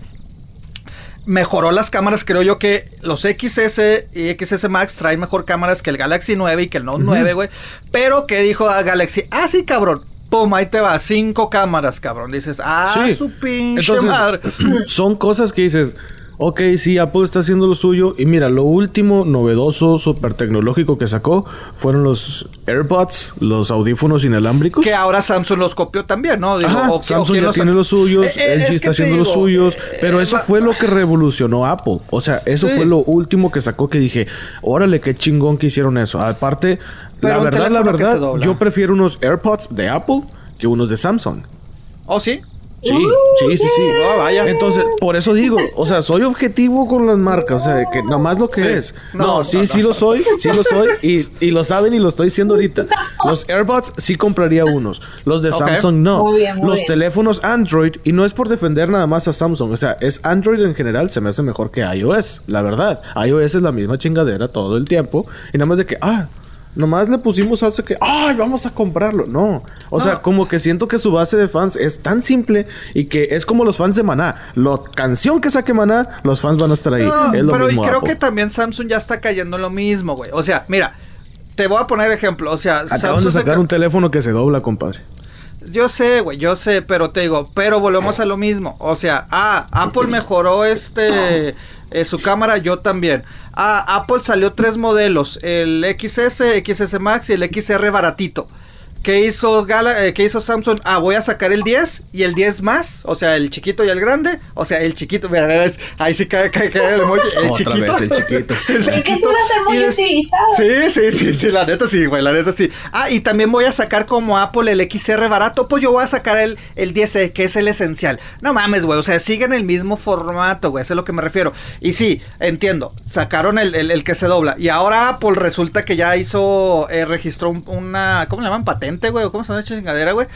mejoró las cámaras. Creo yo que los XS y XS Max traen mejor cámaras que el Galaxy 9 y que el Note 9, güey. Pero que dijo a Galaxy, ah, sí, cabrón. Pum, ahí te va, cinco cámaras, cabrón. Dices, ah, Sí. su pinche Entonces, madre. son cosas que dices, ok, sí, Apple está haciendo lo suyo. Y mira, lo último novedoso, súper tecnológico que sacó fueron los AirPods, los audífonos inalámbricos. Que ahora Samsung los copió también, ¿no? Digo, Ajá, o Samsung ya los- tiene los suyos, Eh, eh, LG es que está haciendo los digo, suyos, eh, pero eh, eso fue lo que revolucionó Apple. O sea, eso Sí. fue lo último que sacó que dije, órale, qué chingón que hicieron eso. Aparte, Pero la verdad, la verdad, yo prefiero unos AirPods de Apple que unos de Samsung. ¿Oh, sí? Sí, sí, sí, sí. Oh, vaya. Entonces, por eso digo, o sea, soy objetivo con las marcas, o sea, de que nada más lo que Sí. es. No, No, no, sí, no. sí lo soy, sí lo soy, y, y lo saben y lo estoy diciendo ahorita. Los AirPods sí compraría unos, los de. Samsung no. Muy bien, muy los bien. teléfonos Android, y no es por defender nada más a Samsung, o sea, es Android en general, se me hace mejor que iOS, la verdad. iOS es la misma chingadera todo el tiempo, y nada más de que, ah, Nomás le pusimos algo que, ¡ay, vamos a comprarlo! No. O sea, como que siento que su base de fans es tan simple y que es como los fans de Maná. La canción que saque Maná, los fans van a estar ahí. No, es lo pero mismo. creo Apple. que también Samsung ya está cayendo en lo mismo, güey. O sea, mira, te voy a poner ejemplo. O sea, Acaban Samsung de sacar ca- un teléfono que se dobla, compadre. Yo sé, güey, yo sé, pero te digo, pero volvemos a lo mismo. O sea, ah, Apple mejoró este eh, su cámara, yo también. Ah, Apple salió tres modelos, el XS, XS Max y el XR baratito. ¿Qué hizo, Gala, eh, ¿Qué hizo Samsung? Ah, voy a sacar el 10 y el 10 más, o sea, el chiquito y el grande. O sea, el chiquito, mira, ves, ahí sí cae, cae, cae el emoji. El Otra chiquito. vez, el chiquito. el Es que tú vas a ser muy utilizado. Sí, sí, sí, sí, la neta sí, güey, la neta sí. Ah, y también voy a sacar como Apple el XR barato, pues yo voy a sacar el, el 10 que es el esencial. No mames, güey, o sea, siguen el mismo formato, güey, eso es a lo que me refiero. Y sí, entiendo, sacaron el, el- el que se dobla. Y ahora Apple resulta que ya hizo, eh, registró un- una, ¿cómo le llaman? Patente, güey, o cómo se llama esa chingadera, güey.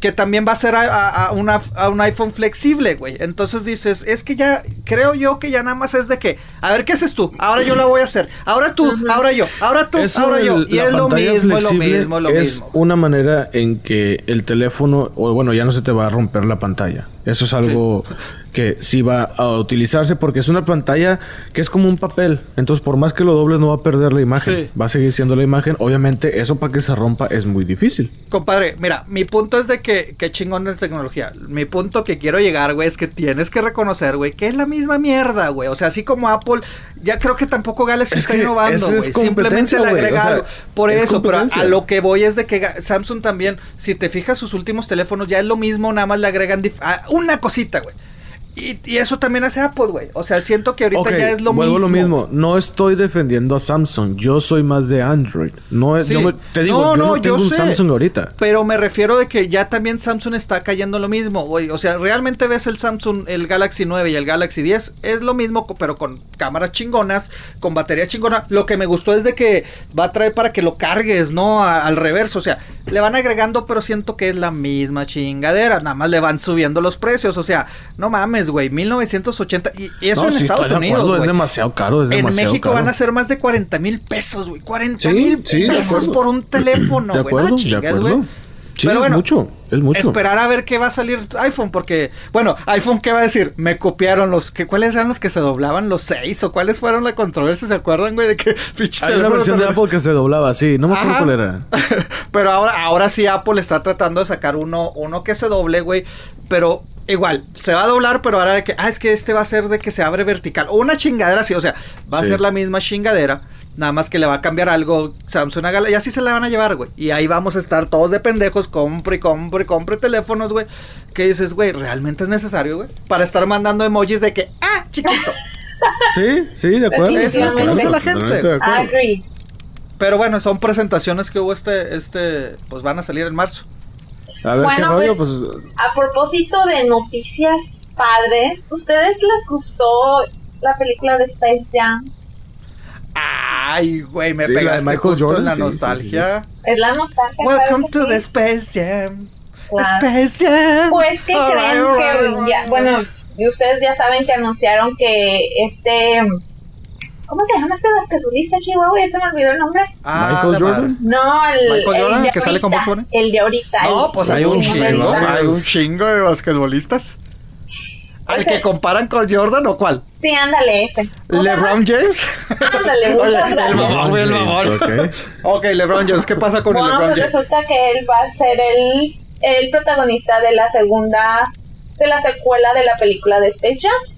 Que también va a ser a, a- a una- a un iPhone flexible, güey. Entonces dices, es que ya, creo yo que ya nada más es de que, a ver, ¿qué haces tú? Ahora yo la voy a hacer. Ahora tú, ahora yo, ahora tú, Eso ahora yo. Y es lo mismo, es lo mismo, es lo es mismo. una manera en que el teléfono, o bueno, ya no se te va a romper la pantalla. Eso es algo que sí va a utilizarse porque es una pantalla que es como un papel. Entonces, por más que lo dobles, no va a perder la imagen. Sí. Va a seguir siendo la imagen. Obviamente, eso para que se rompa es muy difícil. Compadre, mira, mi punto es de que, que chingón de tecnología. Mi punto que quiero llegar, güey, es que tienes que reconocer, güey, que es la misma mierda, güey. O sea, así como Apple, ya creo que tampoco Galaxy Es está innovando, esa es güey. Simplemente le güey, agrega o sea, algo. Por es eso, pero a, lo que voy es de que Samsung también, si te fijas sus últimos teléfonos, ya es lo mismo, nada más le agregan una cosita, güey. Y, y eso también hace Apple, güey. O sea, siento que ahorita ya es lo mismo. lo mismo. No estoy defendiendo a Samsung. Yo soy más de Android. No es, Sí. yo me- te digo, No, yo no, no, yo tengo un sé. Samsung ahorita. Pero me refiero de que ya también Samsung está cayendo lo mismo, güey. O sea, realmente ves el Samsung, el Galaxy 9 y el Galaxy 10, es lo mismo, pero con cámaras chingonas, con batería chingona. Lo que me gustó es de que va a traer para que lo cargues, ¿no? A- al reverso, o sea, le van agregando, pero siento que es la misma chingadera. Nada más le van subiendo los precios, o sea, no mames, güey, 1980. Y, eso No, en sí, Estados Unidos, acuerdo. Es demasiado caro, es En demasiado México caro. van a ser más de 40 mil pesos, güey. 40 Sí, mil sí, de pesos por un teléfono, De güey. No acuerdo, de acuerdo. güey. Sí, Pero es bueno, mucho, es mucho. Esperar a ver qué va a salir iPhone, porque, bueno, iPhone, ¿qué va a decir? Me copiaron los, que, ¿cuáles eran los que se doblaban? ¿Los seis? ¿O cuáles fueron la controversia? ¿Se acuerdan, güey? De que pinche Hay una versión de Apple que se doblaba, sí. No me acuerdo Ajá. cuál era. pero ahora, ahora sí Apple está tratando de sacar uno, uno que se doble, güey. Pero igual, se va a doblar, pero ahora de que, ah, es que este va a ser de que se abre vertical. O una chingadera así, o sea, va a ser la misma chingadera. Nada más que le va a cambiar algo Samsung a Galaxy. Y así se la van a llevar, güey. Y ahí vamos a estar todos de pendejos. Compre, y compre, y compre teléfonos, güey. Que dices, güey, ¿realmente es necesario, güey? Para estar mandando emojis de que, ah, chiquito. Sí, sí, de acuerdo. Eso es lo que acuerdo, usa la gente. Agree. Pero bueno, son presentaciones que hubo este, este, pues van a salir en marzo. A ver qué Bueno, rollo, pues, pues. A propósito de noticias padres. ¿Ustedes les gustó la película de Space Jam? Ay, güey, me Sí, la de pegaste Michael justo en Jordan, la sí, sí, nostalgia. Es la nostalgia. Welcome to the sí. Space Jam. Claro. Space Jam. Pues que creen alright, que alright, ya, alright. bueno, y ustedes ya saben que anunciaron que este ¿Cómo se llama este basquetbolista Chihuahua? Ya se me olvidó el nombre. Ah, Michael Jordan. No, el, Michael el Jordan, de que sale con ahorita, Bunny. El de ahorita. No, el- pues hay el un chingo, ahorita. hay un chingo de basquetbolistas. ¿Al Ese- que comparan con Jordan o cuál? Sí, ándale, ese. ¿LeBron James? Ándale, muchas Oye, gracias. el mamón, el mamón. ok. Ok, LeBron James, ¿qué pasa con el Bueno, LeBron pues James? resulta que él va a ser el, el protagonista de la segunda, de la secuela de la película de Space Jam.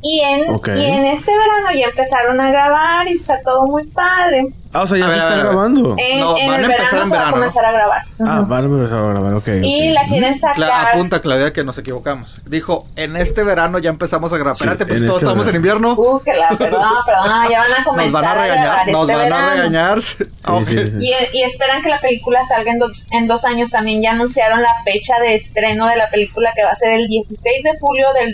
Y en, Ok. y en este verano ya empezaron a grabar y está todo muy padre. Ah, o sea, ya A se ver, está a a grabando. En, No, en van a el empezar verano en se va a verano, comenzar a grabar. Ah, Ujú. van a empezar a grabar, ok. Y la quieren Cla- sacar. apunta, Claudia, que nos equivocamos. Dijo, en este verano ya empezamos a grabar. Sí, Espérate, pues en todos este estamos en verano. invierno. Uh, que la, perdón, perdón, ya van a comenzar Nos van a regañar, grabar nos este van a verano. regañar. Ok. sí, sí. Y, y esperan que la película salga en dos, en dos años. También ya anunciaron la fecha de estreno de la película que va a ser el 16 de julio del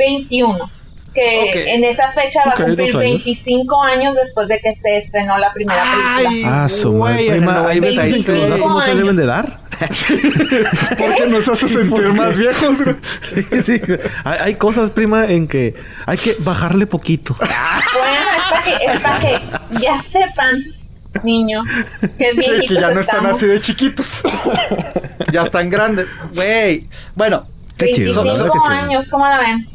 2021. Que en esa fecha va a cumplir dos años. 25 años después de que se estrenó la primera película. Ah, su madre. Prima, hay veces en que los 96. datos no se deben de dar. Porque nos hace sentir más viejos. Sí, sí. Hay, hay cosas, prima, en que hay que bajarle poquito. Bueno, es para que, es para que ya sepan, niño, que es Que, ya no están así de chiquitos. ya están grandes. Güey. Bueno, Qué chido, la 25 verdad que chido. años, ¿cómo la ven?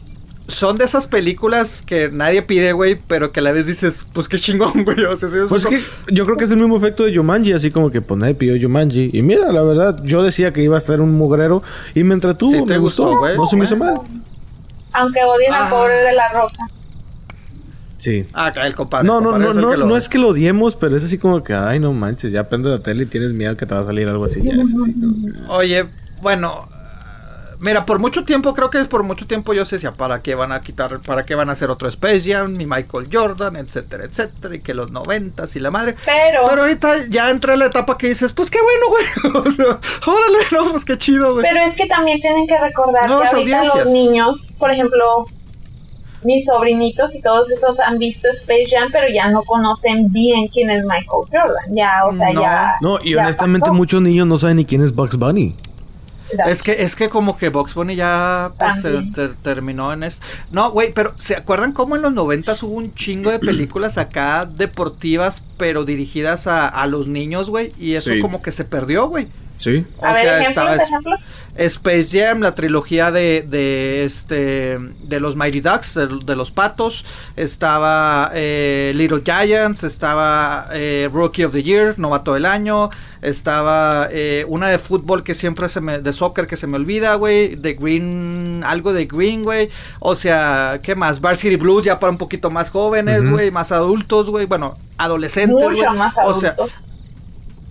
Son de esas películas que nadie pide, güey, pero que a la vez dices, pues qué chingón, güey. O sea, sí es Pues que yo creo que es el mismo efecto de Jumanji, así como que pues nadie pidió Jumanji. Y mira, la verdad, yo decía que iba a estar un mugrero y me entretuvo, Sí, te me gustó, gustó, güey. no se me hizo mal. Aunque odien Ah. al pobre de la roca. Sí. Ah, el compadre. No, el no, compadre no, es no, que lo- no es que lo odiemos, pero es así como que, ay, no manches, ya prende la tele y tienes miedo que te va a salir algo así. Ya es así Oye, bueno. Mira, por mucho tiempo, creo que por mucho tiempo yo decía, ¿para qué van a quitar, para qué van a hacer otro Space Jam, ni Michael Jordan, etcétera, etcétera, y que los noventas y la madre. Pero, Pero ahorita ya entra en la etapa que dices, pues qué bueno, güey. o sea, órale, no, pues qué chido, güey. pero es que también tienen que recordar Nuevas que ahorita audiencias. los niños, por ejemplo, mis sobrinitos y todos esos han visto Space Jam, pero ya no conocen bien quién es Michael Jordan. Ya, o sea, No. ya. No, y ya honestamente pasó. muchos niños no saben ni quién es Bugs Bunny. Es que, es que como que Box Bunny ya pues, se terminó en es No, güey, pero ¿se acuerdan cómo en los noventas hubo un chingo de películas acá deportivas, pero dirigidas a, a los niños, güey? Y eso Sí. como que se perdió, güey. Sí. O A ver, sea, ejemplos, estaba ejemplos. Space Jam, la trilogía de, de este de los Mighty Ducks, de, de los patos, estaba eh, Little Giants, estaba eh, Rookie of the Year, novato del año, estaba eh, una de fútbol que siempre se me, de soccer que se me olvida, güey, de Green, algo de Green, güey, o sea, ¿qué más? Varsity Blues ya para un poquito más jóvenes, güey, más adultos, güey, bueno, adolescentes, Mucho güey, más o sea.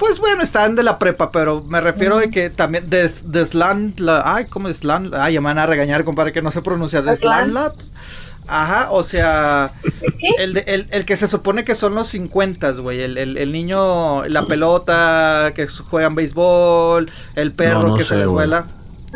Pues bueno, están de la prepa, pero me refiero de que también de, de Slan, la- ay, ¿cómo es Slan? Ay, ya me van a regañar, compadre, que no sé pronunciar. De Slan. Slan Lat. Ajá, o sea, ¿Qué? el, de- el, el que se supone que son los 50, güey. El, el, el niño, la pelota, que juegan béisbol, el perro No, no que sé, se les vuela.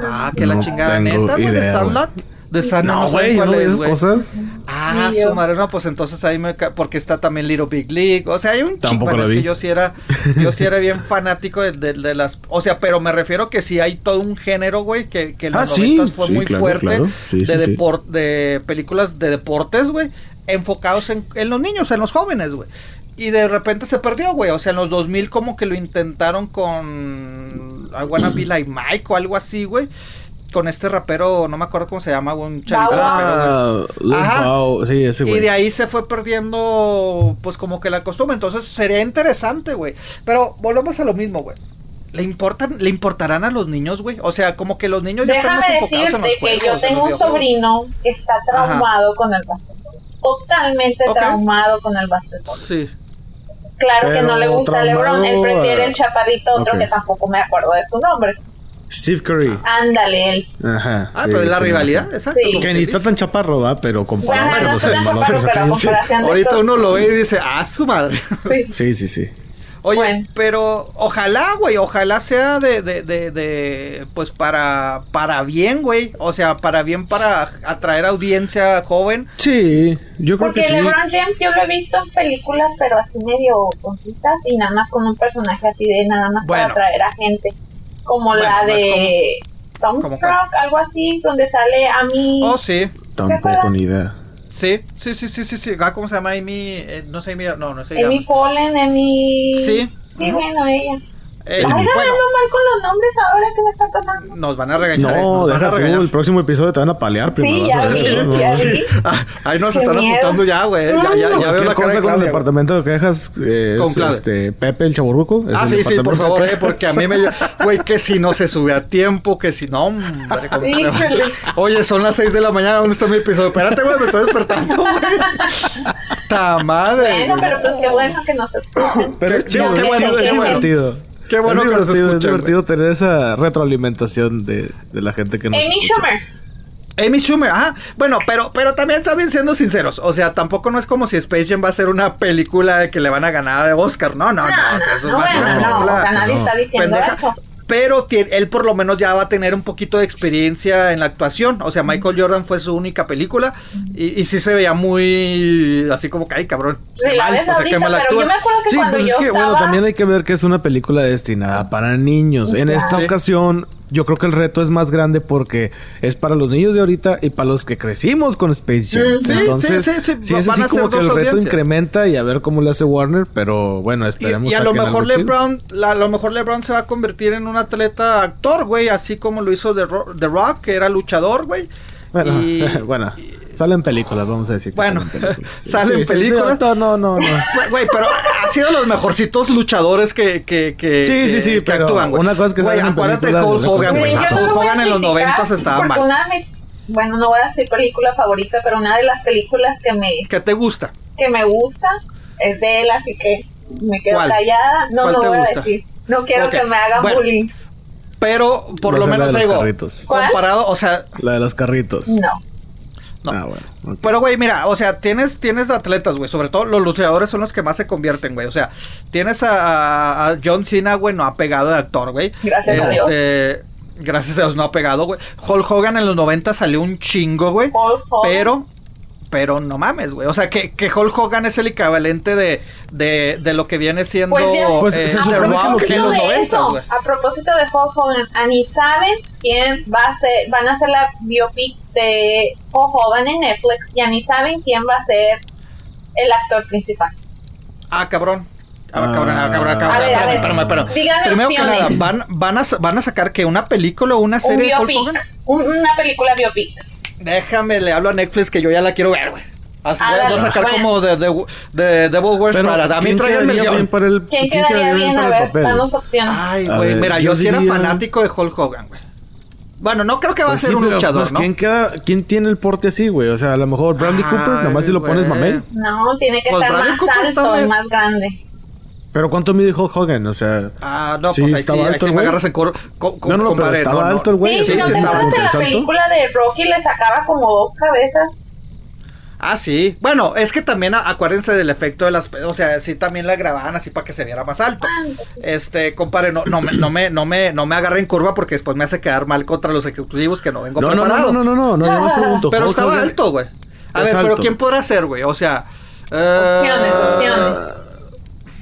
Ah, que la chingada neta, güey, de. Sandlat. De Sandlat, No, güey, no esas cosas. Ah, su madre, no, pues entonces ahí me... Porque está también Little Big League. O sea, hay un chingo. Tampoco la es que vi. yo sí era... Yo sí era bien fanático de, de- de las... O sea, pero me refiero que sí hay todo un género, güey, que, que en Ah, los sí, 90 fue sí, muy claro, fuerte. claro. Sí, de, sí, sí. depor- de películas de deportes, güey. Enfocados en, en los niños, en los jóvenes, güey. Y de repente se perdió, güey. O sea, en los 2000 como que lo intentaron con... I Wanna Be Like Mike o algo así, güey. Con este rapero, no me acuerdo cómo se llama, un chavito rapero. Ah, Lil Ajá. Bow, sí, ese Y güey. de ahí se fue perdiendo, pues como que la costumbre. Entonces sería interesante, güey. Pero volvemos a lo mismo, güey. ¿Le, importan, ¿Le importarán a los niños, güey? O sea, como que los niños ya están más enfocados en decirte los que juegos. yo en tengo un sobrino que está traumado con el básquetbol. Totalmente Ok. traumado con el básquetbol. Sí. Claro que no le gusta LeBron, él traumado, prefiere el chaparrito, otro que tampoco me acuerdo de su nombre. Steve Curry. Ándale, él. Ajá. Ah, sí, pero es la sí, rivalidad, exacto. Sí. Que ni está tan chaparro, ¿va? Pero comparado con no pero Ahorita uno lo ve y dice, ah, su madre. Sí. Sí, sí, sí. Oye, Bueno. pero ojalá, güey, ojalá sea de, de, de, de, pues para, para bien, güey. O sea, para bien para atraer audiencia joven. Sí, yo creo Porque que sí. LeBron James yo lo he visto en películas, pero así medio tontitas y nada más con un personaje así de nada más Bueno. para atraer a gente. Como Bueno, la de ¿Cómo Dumbstruck, algo así, donde sale a mí. Oh, sí. Tampoco ni idea. Sí, sí, sí, sí, sí, sí. Ah, ¿Cómo se llama Amy? Eh, no sé, Amy, no, no sé. llama. Amy Poehlen, Amy. Sí. Sí, bueno, ella. Eh, Ay, bueno, ganando mal con los nombres ahora que me está tomando. nos van a regañar. eh, No, deja tú, regañar. el próximo episodio te van a palear primero. Sí, no. vi. Ah, ahí nos Qué están miedo. apuntando ya, güey. Ya, ya, ya veo la cosa con el departamento de quejas eh, Con es Claudia. este, Pepe el Chaburruco. es Ah, el sí, sí, por favor, eh, porque a mí me... Güey, que si no se sube a tiempo, que si no... hombre. Híjole. Oye, son las 6 de la mañana, ¿dónde está mi episodio? Espérate, güey, me estoy despertando, güey. ¡Ta madre! Bueno, pero pues qué bueno que nos escuchen. Pero es chido, es qué bueno, es qué bueno. Qué bueno es que nos Es escuchan, divertido tener esa retroalimentación de, de la gente que nos Amy escucha. Schumer. Amy Schumer, ah, bueno, pero, pero también también siendo sinceros, o sea, tampoco no es como si Space Jam va a ser una película de que le van a ganar de Oscar, no, no, no, o sea, eso no, va a ser no, película o sea, nadie no, está diciendo pendeja. eso. Pero tie- él por lo menos ya va a tener un poquito de experiencia en la actuación. O sea, Michael Jordan fue su única película. Y, y sí se veía muy así como que, ay, cabrón. qué Sí, la mal, ves o sea, ahorita, qué mal pero actúa. yo me acuerdo que Sí, cuando pues yo es que, estaba... bueno, también hay que ver que es una película destinada para niños. En esta Sí. ocasión, yo creo que el reto es más grande porque es para los niños de ahorita y para los que crecimos con Space Jam. Sí, Entonces, sí, sí, sí, es van así como que el reto incrementa y a ver cómo le hace Warner, pero bueno, esperemos Y, y a lo mejor. LeBron, la- a lo mejor LeBron se va a convertir en un atleta actor, güey, así como lo hizo The, Ro- The Rock, que era luchador, güey. Bueno, Y- bueno, salen películas, vamos a decir. que Bueno, salen películas. salen películas. No, no, no. no. Güey, pero ha sido los mejorcitos luchadores que, que, que, Sí, que- sí, sí, que pero actúan, güey. una cosa es que Güey, acuérdate de otra Hogan, güey. a Hogan en los criticar noventas estaba porque mal. una de mis- bueno, no voy a decir película favorita, pero una de las películas que me, ¿Qué te gusta? que me gusta es de él, así que me quedo ¿Cuál? callada. No, ¿Cuál no te voy gusta? a decir. No quiero que me hagan bueno. bullying. Pero por lo menos de te los digo, comparado, o sea, La de los carritos. No. No. Ah, bueno. Pero, güey, mira, o sea, tienes, tienes atletas, güey. Sobre todo los luchadores son los que más se convierten, güey. O sea, tienes a, John Cena, güey, no ha pegado de actor, güey. Gracias a Dios. Este, Gracias a Dios no ha pegado, güey. Hulk Hogan en los 90 salió un chingo, güey. Hulk Hogan. Pero, pero no mames, güey. O sea, que, que Hulk Hogan es el equivalente de, de, de lo que viene siendo Pues Pues eh, se The Rock que- en los de 90, eso, güey. a propósito de Hulk Hogan, a ni saben quién va a ser, van a hacer la biopic de Hulk Hogan en Netflix, y a ni saben quién va a ser el actor principal. Ah, cabrón. Ah, cabrón, ah, cabrón, ah, cabrón. A ver, a Espérame, ver. espérame, espérame. Díganme Primero que nada, ¿van, van, a, van a sacar que una película o una Un serie de Hulk biopic, Hogan? un- una película biopic. Déjame, le hablo a Netflix que yo ya la quiero ver, güey. Así Ah, voy, a- a sacar bueno. como de, de, de Devil Wears Pero, Prada. A mí ¿quién tráiganme el para el ¿Quién quedaría bien? A para el ver, danos opciones. Ay, A güey, mira, yo yo, sí era diría- fanático de Hulk Hogan, güey. Bueno, no creo que va Pues a ser sí, un pero, luchador, pues, ¿no? ¿quién, queda, ¿Quién tiene el porte así, güey? O sea, a lo mejor Bradley Ay, Cooper, nomás si lo pones mamey. No, tiene que Pues estar Bradley más Cooper está alto y bien. más grande. Pero ¿cuánto mide Hulk Hogan? O sea... Ah, no, Sí, pues ahí sí, estaba ahí alto sí el me güey. agarras en coro. co- co- No, no, compadre, estaba no, no. alto el güey. Sí, no sí, te estaba de la película de Rocky, le sacaba como dos cabezas. Ah, sí. Bueno, es que también acuérdense del efecto de las... O sea, sí también la grababan así para que se viera más alto. Ah, Este, compadre, no, no, me, no, me, no, me, no me agarre en curva porque después me hace quedar mal contra los ejecutivos que no vengo No, no, no, preparado. no, no, no, no, yo me pregunto. Pero estaba alto, güey. A Es ver, pero alto. ¿quién podrá ser, güey? O sea... eh, Opciones, opciones.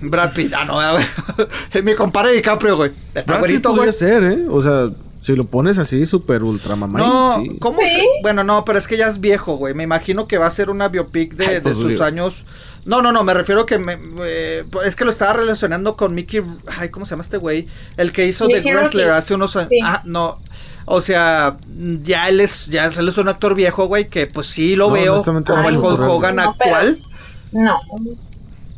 Brad Pitt. Ah, no, güey. Es mi compadre DiCaprio, güey. Está Brad güerito, güey. ser, ¿eh? O sea, si lo pones así, súper ultra mamá. No, sí. ¿cómo ¿Sí? se- Bueno, no, pero es que ya es viejo, güey. Me imagino que va a ser una biopic de, Ay, de pues, sus años. No, no, no, me refiero que me, eh, es que lo estaba relacionando con Mickey. Ay, ¿cómo se llama este güey? El que hizo The Wrestler hace unos años. Sí. Ah, no. O sea, ya él es, ya él es un actor viejo, güey, que pues sí lo No, veo como no el Hulk. Hogan No, pero- actual. No.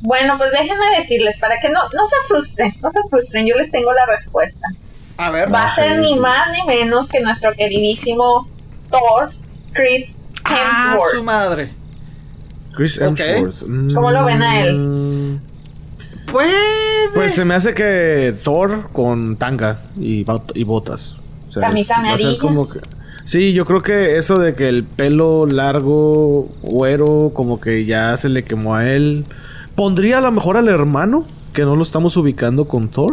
Bueno, pues déjenme decirles, para que no, no se frustren, no se frustren, yo les tengo la respuesta. A ver. Va a ser ni más ni menos que nuestro queridísimo Thor, Chris Ah, Hemsworth. su madre. Chris. Hemsworth. Mm, ¿Cómo lo ven a él? Puede. Pues se me hace que Thor con tanga y, bot- y botas. O sea, Camisa es- va a ser amarilla. como que... Sí, yo creo que eso de que el pelo largo, güero, como que ya se le quemó a él. Pondría a lo mejor al hermano, que no lo estamos ubicando con Thor.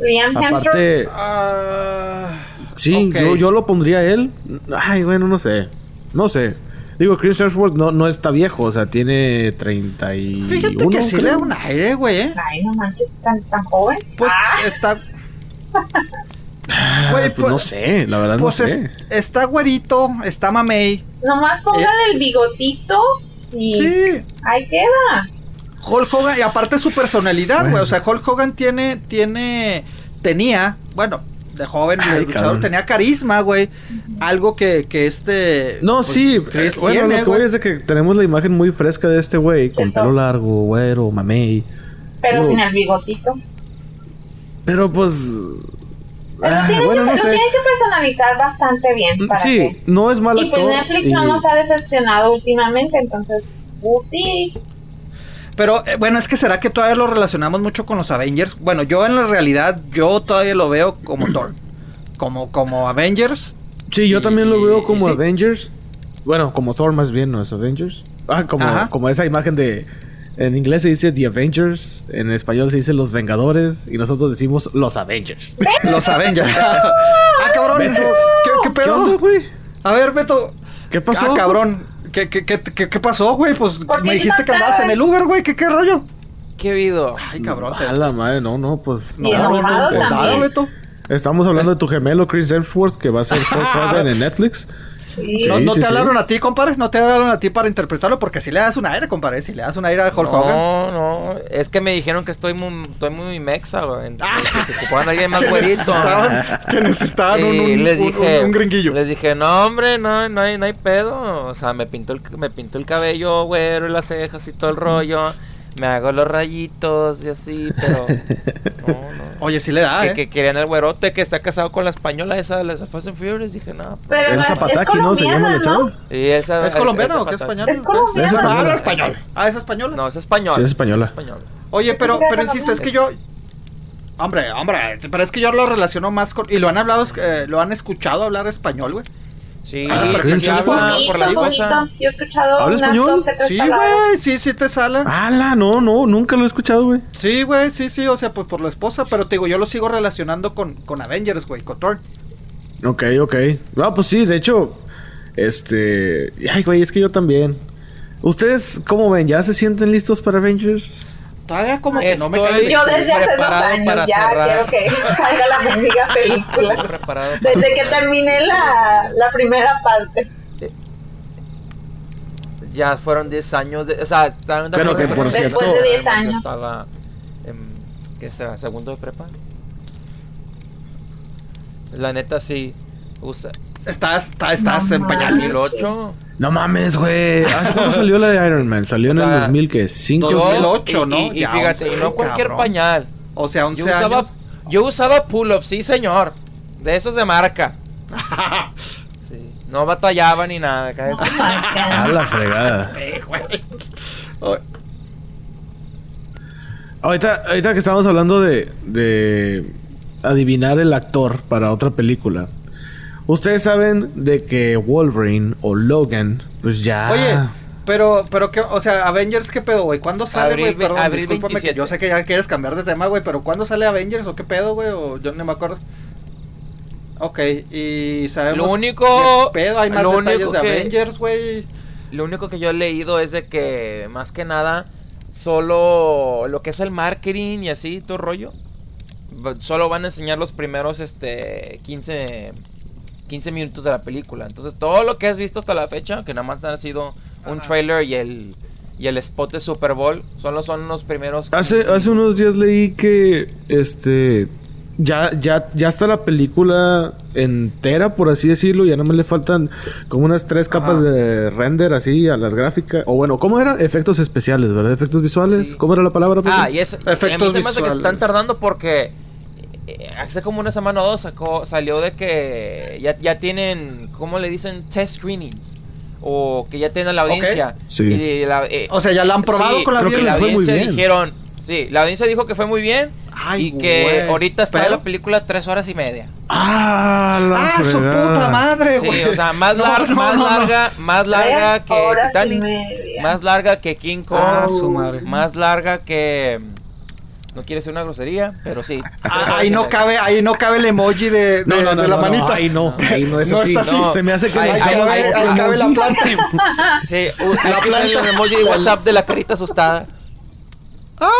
Liam Hemsworth. Aparte, Ah, sí, yo, yo lo pondría a él. Ay, bueno, no sé. No sé. Digo, Chris Hemsworth no, no está viejo, o sea, tiene 31. Fíjate que sí le da un aire, güey, eh. Ay, no manches, tan, tan joven. Pues Ah, está. Ah, Güey, pues, pues- no sé, la verdad Pues no es- sé. está güerito, está mamey. nomás póngale el bigotito y Sí. ahí queda. Hulk Hogan, y aparte su personalidad, güey. Bueno. O sea, Hulk Hogan tiene, tiene, tenía, bueno, de joven de Ay, luchador, cabrón. tenía carisma, güey. Algo que, que este. No, pues, sí, Chris bueno, tiene, lo que voy es de que tenemos la imagen muy fresca de este güey, con pelo largo, güero, mamey. Pero sin el bigotito. Pero pues. Pero ah, tienen, bueno, que, no lo sé. tienen que personalizar bastante bien. Para Sí, que- no es mal Y pues. Netflix y- no nos ha decepcionado últimamente, entonces, pues sí. Pero eh, bueno, es que será que todavía lo relacionamos mucho con los Avengers. Bueno, yo en la realidad, yo todavía lo veo como Thor. Como, como Avengers. Sí, yo también lo veo como sí. Avengers. Bueno, como Thor más bien, no es Avengers. Ah, como, Ajá. como esa imagen de... En inglés se dice The Avengers, en español se dice Los Vengadores y nosotros decimos Los Avengers. Los Avengers. ah, cabrón. ¿Qué, qué ¿Qué pedo? onda, güey? A ver, Beto. ¿Qué pasó? Ah, cabrón. ¿Qué, qué, qué, qué, qué pasó, güey? Pues ¿Por qué me dijiste que andabas en el Uber, güey. ¿Qué, qué rollo? ¿Qué vido? Ay, cabrón. A la madre, no, no, pues... También. nada, Beto. Estamos hablando de tu gemelo Chris Hemsworth que va a ser Foden en Netflix. Sí. no no sí, te sí. hablaron a ti, compadre. No te hablaron a ti para interpretarlo porque si le das un aire, compadre. Si le das un aire a Hulk Hogan. No, no, es que me dijeron que estoy muy, estoy muy mexa, güey. Ah. Que te ocupaban a alguien más güerito. que necesitaban un, Y un- les un- dije, un gringuillo. les dije, no hombre, no, no hay, no hay pedo. O sea, me pintó el, me pintó el cabello güero y las cejas y todo el rollo. Me hago los rayitos y así, pero no, no. Oye, sí le da, que, ¿eh? que querían el güerote que está casado con la española esa de las Fast and Furious. Dije, no. pues. Pero El Zapataki, ¿no? Se llama. Y él sabe- ¿Es colombiano o qué español? Es colombiana. Es Ah, española. habla español. Ah, es española. No, es español. Sí, es española. Oye, pero, pero insisto, es que yo. Hombre, hombre, pero es que yo lo relaciono más con. Y lo han hablado, eh, lo han escuchado hablar español, güey. Sí, Ah, sí, ¿sí? por la cosa. Yo he escuchado ¿Habla español? Sí, güey, sí, sí te sala. ¡Hala! No, no, nunca lo he escuchado, güey. Sí, güey, sí, sí, o sea, pues por la esposa, pero te digo, yo lo sigo relacionando con, con Avengers, güey, con Thor. Ok, ok. No, pues sí, de hecho, este... Ay, güey, es que yo también. ¿Ustedes cómo ven? ¿Ya se sienten listos para Avengers? Todavía como que no me Estoy- cae. Yo desde hace dos Preparado años para ya cerrar. quiero que salga la mendiga película. Desde que terminé la, la primera parte. Ya fueron 10 años. De, o sea, Pero que, por cierto- Después de 10 Yo años. estaba en. ¿Qué será? ¿Segundo de prepa? La neta sí. Usa. Estás, estás, estás No en pañal. mames. 2008. No mames, güey. ¿Hace cuándo salió la de Iron Man? Salió O en el sea, 2005. dos- Yo- 2008, y- ¿no? Y, y Ya, fíjate, y 11, no cualquier cabrón. pañal. O sea, 11 Yo usaba, años. yo usaba pull-up, sí, señor. De esos de marca. Sí. No batallaba ni nada. cállate. A la fregada. Ahorita, ahorita que estamos hablando de, de adivinar el actor para otra película. Ustedes saben de que Wolverine o Logan, pues ya. Oye, pero, pero qué, o sea, Avengers, ¿qué pedo, güey? ¿Cuándo sale, güey? Perdón, abril discúlpame que 27. yo sé que ya quieres cambiar de tema, güey, pero ¿cuándo sale Avengers o qué pedo, güey? O yo no me acuerdo. Ok, y sabemos. Lo único- qué pedo, hay más lo detalles único de que- Avengers, güey. Lo único que yo he leído es de que, más que nada, solo lo que es el marketing y así, todo rollo, solo van a enseñar los primeros, este, 15, 15 minutos de la película. Entonces, todo lo que has visto hasta la fecha, que nada más ha sido un trailer y el, y el spot de Super Bowl, solo son los primeros... Hace, 15 hace unos días leí que este ya, ya, ya está la película entera, por así decirlo. Ya no me le faltan como unas tres capas de render así a las gráficas. O bueno, ¿cómo era? Efectos especiales, ¿verdad? Efectos visuales. Sí. ¿Cómo era la palabra? Ah, y, es, y a mí Efectos se me hace que se visuales. están tardando porque hace como una semana o dos sacó, salió de que ya, ya tienen, ¿cómo le dicen? Test screenings. O que ya tienen la audiencia. Sí. Y la, eh, O sea, ya la han probado sí, con la creo que la fue muy audiencia bien. dijeron, sí, la audiencia dijo que fue muy bien. Ay, y que ahorita está Pero- la película tres horas y media. Ah, la Ah, su puta madre, Sí, güey. o sea, más, No, lar- no, más no, no. larga, más larga que Titanic, más larga que King Kong, Ah, su madre. más larga que No quiere ser una grosería, pero sí. Ah, horas ahí no cabe, ahí no cabe el emoji de, de, No, no, no, de la no, no, manita. ahí no, ahí no es No así. está así. No. Se me hace que Ahí- ahí- estamos ahí- ahí cabe la planta. Sí, La usar el planta. emoji de WhatsApp de la carita asustada. ¡Ah!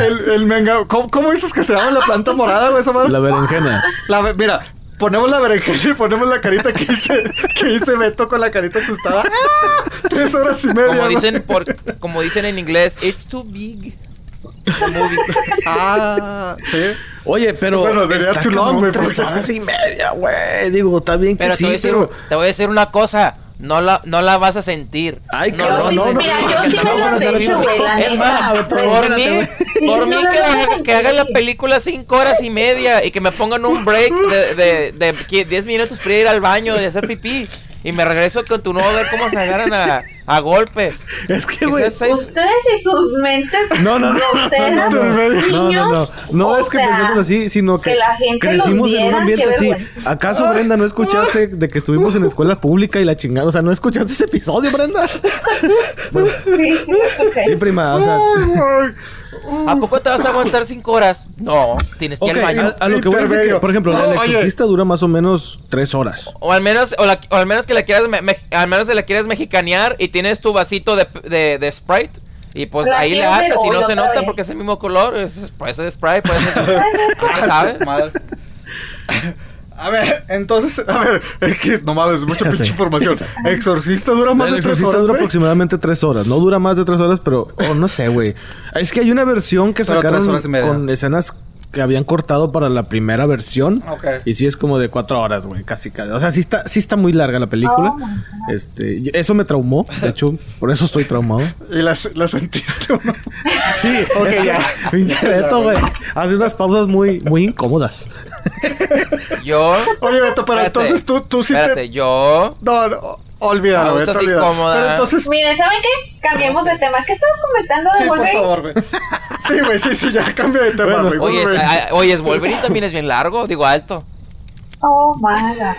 El, el menga. ¿Cómo, cómo dices que se llama la planta morada, güey? Esa madre? La berenjena. La mira, ponemos la berenjena y ponemos la carita que hice, que hice Beto con la carita asustada. ¡Ah! Tres horas y media. Como dicen, por, como dicen en inglés, it's too big. Ah, sí. Oye, pero. Bueno, sería too long, güey, Tres horas y media, güey. Digo, está bien que Pero te, sí, voy a decir, pero. te voy a decir una cosa. No la, no la vas a sentir. Ay, no cabrón, la vas a no, no, Mira, sentir yo sí me no a he hecho, güey, la Es más, por mí, por no mí que, haga- que hagan la película cinco horas y media y que me pongan un break de, de, de qui- 10 minutos para ir al baño y hacer pipí. Y me regreso con tu nuevo a ver cómo se agarran a, a golpes. Es que, Que güey. seis- Ustedes y sus mentes No, no, no. No, no, no. No, no, no. No o es que pensemos así, sino que, que la gente crecimos los en un viera, ambiente así. ¿Acaso, Brenda, no escuchaste de que estuvimos en escuela pública y la chingada? O sea, ¿no escuchaste ese episodio, Brenda? Sí, sí, escuché. Sí, prima, o sea. ¿A poco te vas a aguantar cinco horas? No, tienes que ir Ok, al baño. a, a lo que voy a decir que, por ejemplo, No, el oye. exorcista dura más o menos tres horas. O al menos, o, la- o al menos que la quieras, me- me- al menos se la quieres mexicanear y tienes tu vasito de, de, de Sprite. Y pues La ahí le haces y no se nota vez. porque es el mismo color. Es, puede ser Sprite, puede ser. ¿qué ¿Sabes? madre. A ver, entonces, a ver, es que no mames, mucha pinche información. Exorcista dura más el de tres exorcista horas. dura güey? aproximadamente tres horas. No dura más de tres horas, pero oh, no sé, güey. Es que hay una versión que Pero sacaron con escenas que habían cortado para la primera versión. Ok. Y sí es como de cuatro horas, güey, casi casi. O sea, sí está, sí está muy larga la película. Oh, este, eso me traumó, de hecho, por eso estoy traumado. ¿Y la, la sentiste o no? Sí, Ok, es que, ya. pinche Beto, güey, hace unas pausas muy, muy incómodas. Yo. Oye, Beto, pero Espérate, entonces tú, tú sí Espérate, te... yo. No, no, olvídalo, olvídalo. incómodas. Pero entonces... Miren, ¿saben qué? Cambiemos de tema. ¿Qué estabas comentando de Sí, por Wolverine? favor, güey. Sí, güey, sí, sí, ya cambia de tema, Bueno, güey. Oye, es, Wolverine. a- a- oye, es Wolverine también es bien largo, digo alto. Oh, my God.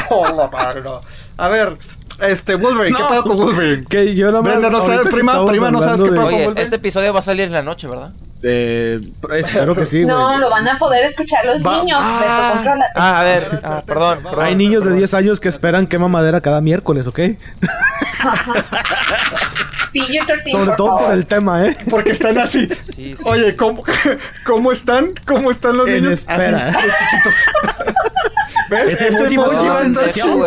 Oh, la. A ver, este, Wolverine, ¿qué No. pedo con Wolverine? Que yo nada más. Brenda, no sabes, prima, prima, no sabes qué pedo. Oye, Wolverine? este episodio va a salir en la noche, ¿verdad? Eh, espero que sí. No, lo van a poder escuchar los Va- niños. Beto, Ah, contrólate. ah, a ver, ah, perdón, perdón. Hay niños de 10 años que esperan quema madera cada miércoles, ¿ok? PG-13, Sobre por todo por el tema, ¿eh? Porque están así. Sí, sí, Oye, ¿cómo, ¿cómo están? ¿Cómo están los En niños? espera. Así, de chiquitos. ¿Ves? Ese emoji va a estar chingón.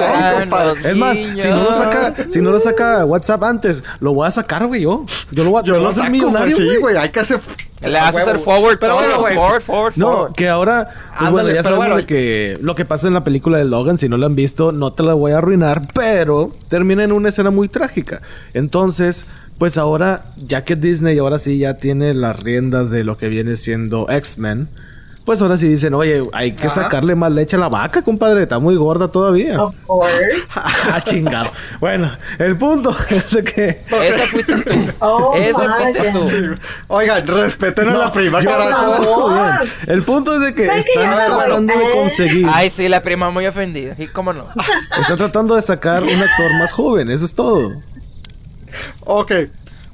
Es más, si no lo saca, si no lo saca WhatsApp antes, lo voy a sacar, güey, yo. Yo lo voy a, Yo lo hacer saco, güey. millonario, Sí, güey. güey, hay que hacer... Le vas a hacer forward, Pero todo, bueno, güey. forward, forward, No, forward. que ahora, pues Ándale, bueno, ya sabemos bueno. que lo que pasa en la película de Logan, si no la han visto, no te la voy a arruinar, pero termina en una escena muy trágica. Entonces, pues ahora, ya que Disney ahora sí ya tiene las riendas de lo que viene siendo X-Men, pues ahora sí dicen, oye, hay que Ajá. sacarle más leche a la vaca, compadre, está muy gorda todavía. Of course. ah, chingado. Bueno, el punto es de que... Eso fuiste tú. Oh, Eso fuiste God. tú. Oigan, respeten a la prima, carajo. bien. El punto es de que están bueno, tratando de conseguir... Ay, sí, la prima muy ofendida. ¿Y cómo no? Están tratando de sacar un actor más joven, eso es todo. Ok.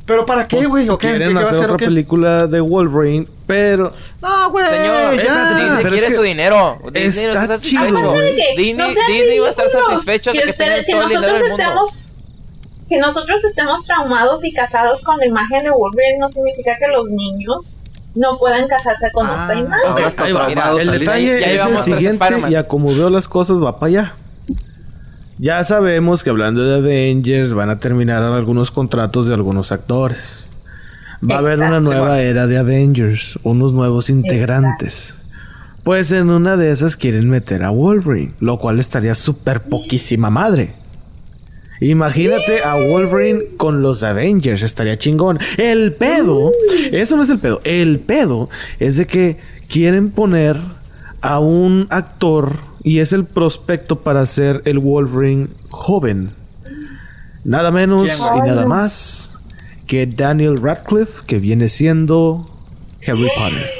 ¿Pero para qué, güey? ¿O qué? ¿Qué Quieren va a hacer hacer otra qué? película de Wolverine, pero No, güey, Señor, ya. Disney pero es quiere que su dinero. Disney no está está chido. Disney, No Disney va a estar satisfecho de que ustedes- que todo el dinero nosotros del mundo. estemos que nosotros estemos traumados y casados con la imagen de Wolverine no significa que los niños no puedan casarse con Ah, otra imagen. ahora está traumado, el detalle Ya es el siguiente y a como veo las cosas va para allá. Ya sabemos que hablando de Avengers van a terminar algunos contratos de algunos actores. Va a haber una nueva era de Avengers, unos nuevos integrantes. Pues en una de esas quieren meter a Wolverine, lo cual estaría súper poquísima madre. Imagínate a Wolverine con los Avengers, estaría chingón. El pedo, eso no es el pedo, el pedo es de que quieren poner a un actor y es el prospecto para ser el Wolverine joven. Nada menos ¿Quién, y nada más que Daniel Radcliffe, que viene siendo Harry Potter.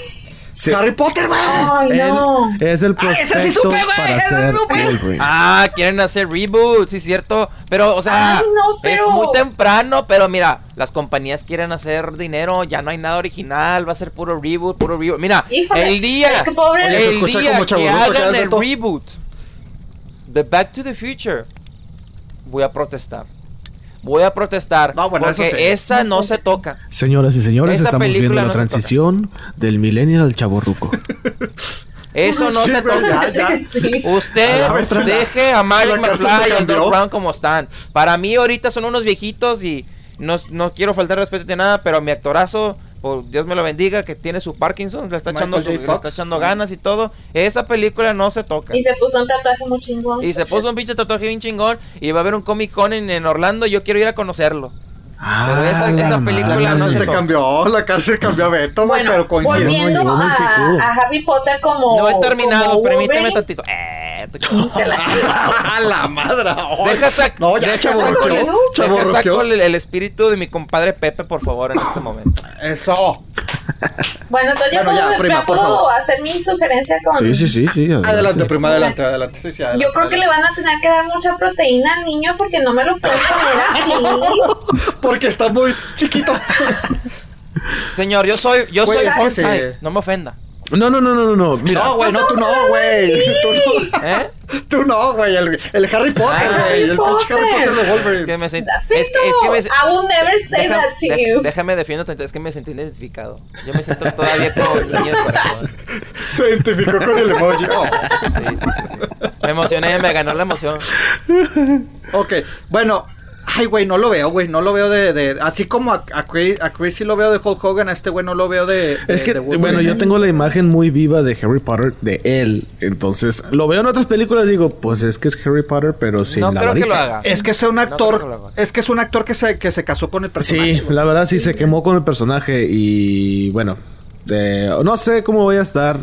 Sí. Harry Potter, güey. Ay, Él no. es el ese sí prospecto supe, güey, para ese supe. Wolverine. Ah, quieren hacer reboot, sí, cierto. Pero, o sea, Ay, no, es muy temprano. Pero mira, las compañías quieren hacer dinero. Ya no hay nada original. Va a ser puro reboot, puro reboot. Mira, Híjole, el día, es que pobre- Oye, se el día como que hagan ¿verdad, el reboot de Back to the Future, voy a protestar. Voy a protestar No, bueno, porque sí. esa no se toca. Señoras y señores, Esa estamos viendo la no transición del millennial al chavorruco. Eso no Sí, se toca. ya, ya. Sí. Usted A deje a casa McFly y cambió. Doc Brown como están. Para mí ahorita son unos viejitos y no, no quiero faltar respeto de nada, pero mi actorazo, por Dios me lo bendiga, que tiene su Parkinson, le está, echando, su- le está echando ganas y todo. Esa película no se toca. Y se puso un tatuaje muy chingón. Y se puso un pinche tatuaje bien chingón y va a haber un Comic Con en, en Orlando y yo quiero ir a conocerlo. Pero esa- Ah, esa la película La no cárcel se cambió, la cárcel cambió a Beto, Bueno, pero coincidió. volviendo muy a, a Harry Potter como. No he terminado, permíteme tantito. Eh, ¡A la madre! Deja, sac- No, ya, deja saco, el, deja saco el espíritu de mi compadre Pepe, por favor, en este momento. Eso. Bueno, entonces ya, Bueno, ya, puedo, prima, por puedo favor. hacer mi sugerencia con. Sí, sí, sí, sí. Adelante, prima, adelante, adelante. Sí, sí, adelante, Yo creo que le van a tener que dar mucha proteína al niño porque no me lo pueden poner así. Porque está muy chiquito. Señor, yo soy, yo Güey, soy font size, no me ofenda. No, no, no, no, no, no. Mira, No, güey, no, tú no, güey. Tú no, ¿Eh? tú no, güey. El, el Harry Potter, Ah, güey. El Harry pinche Harry Potter. De Es Wolverine. que me sentí. Es que, es que me. I will never say Deja- that to de- you. déjame defiendo es que me sentí identificado. Yo me siento todavía como niño de corazón. Se identificó con el emoji. Oh. Sí, sí, sí, sí. Me emocioné, me ganó la emoción. Ok, bueno. Ay, güey, no lo veo, güey. No lo veo de. de- así como a, a, Chris, a Chris sí lo veo de Hulk Hogan, a este güey no lo veo de. de- es que, de bueno, yo tengo la imagen muy viva de Harry Potter, de él. Entonces, lo veo en otras películas, digo, pues es que es Harry Potter, pero sin No la creo que lo haga. Es que es un actor. es que es un actor que se, que se casó con el personaje. Sí, la verdad sí se quemó con el personaje y bueno, eh, no sé cómo voy a estar.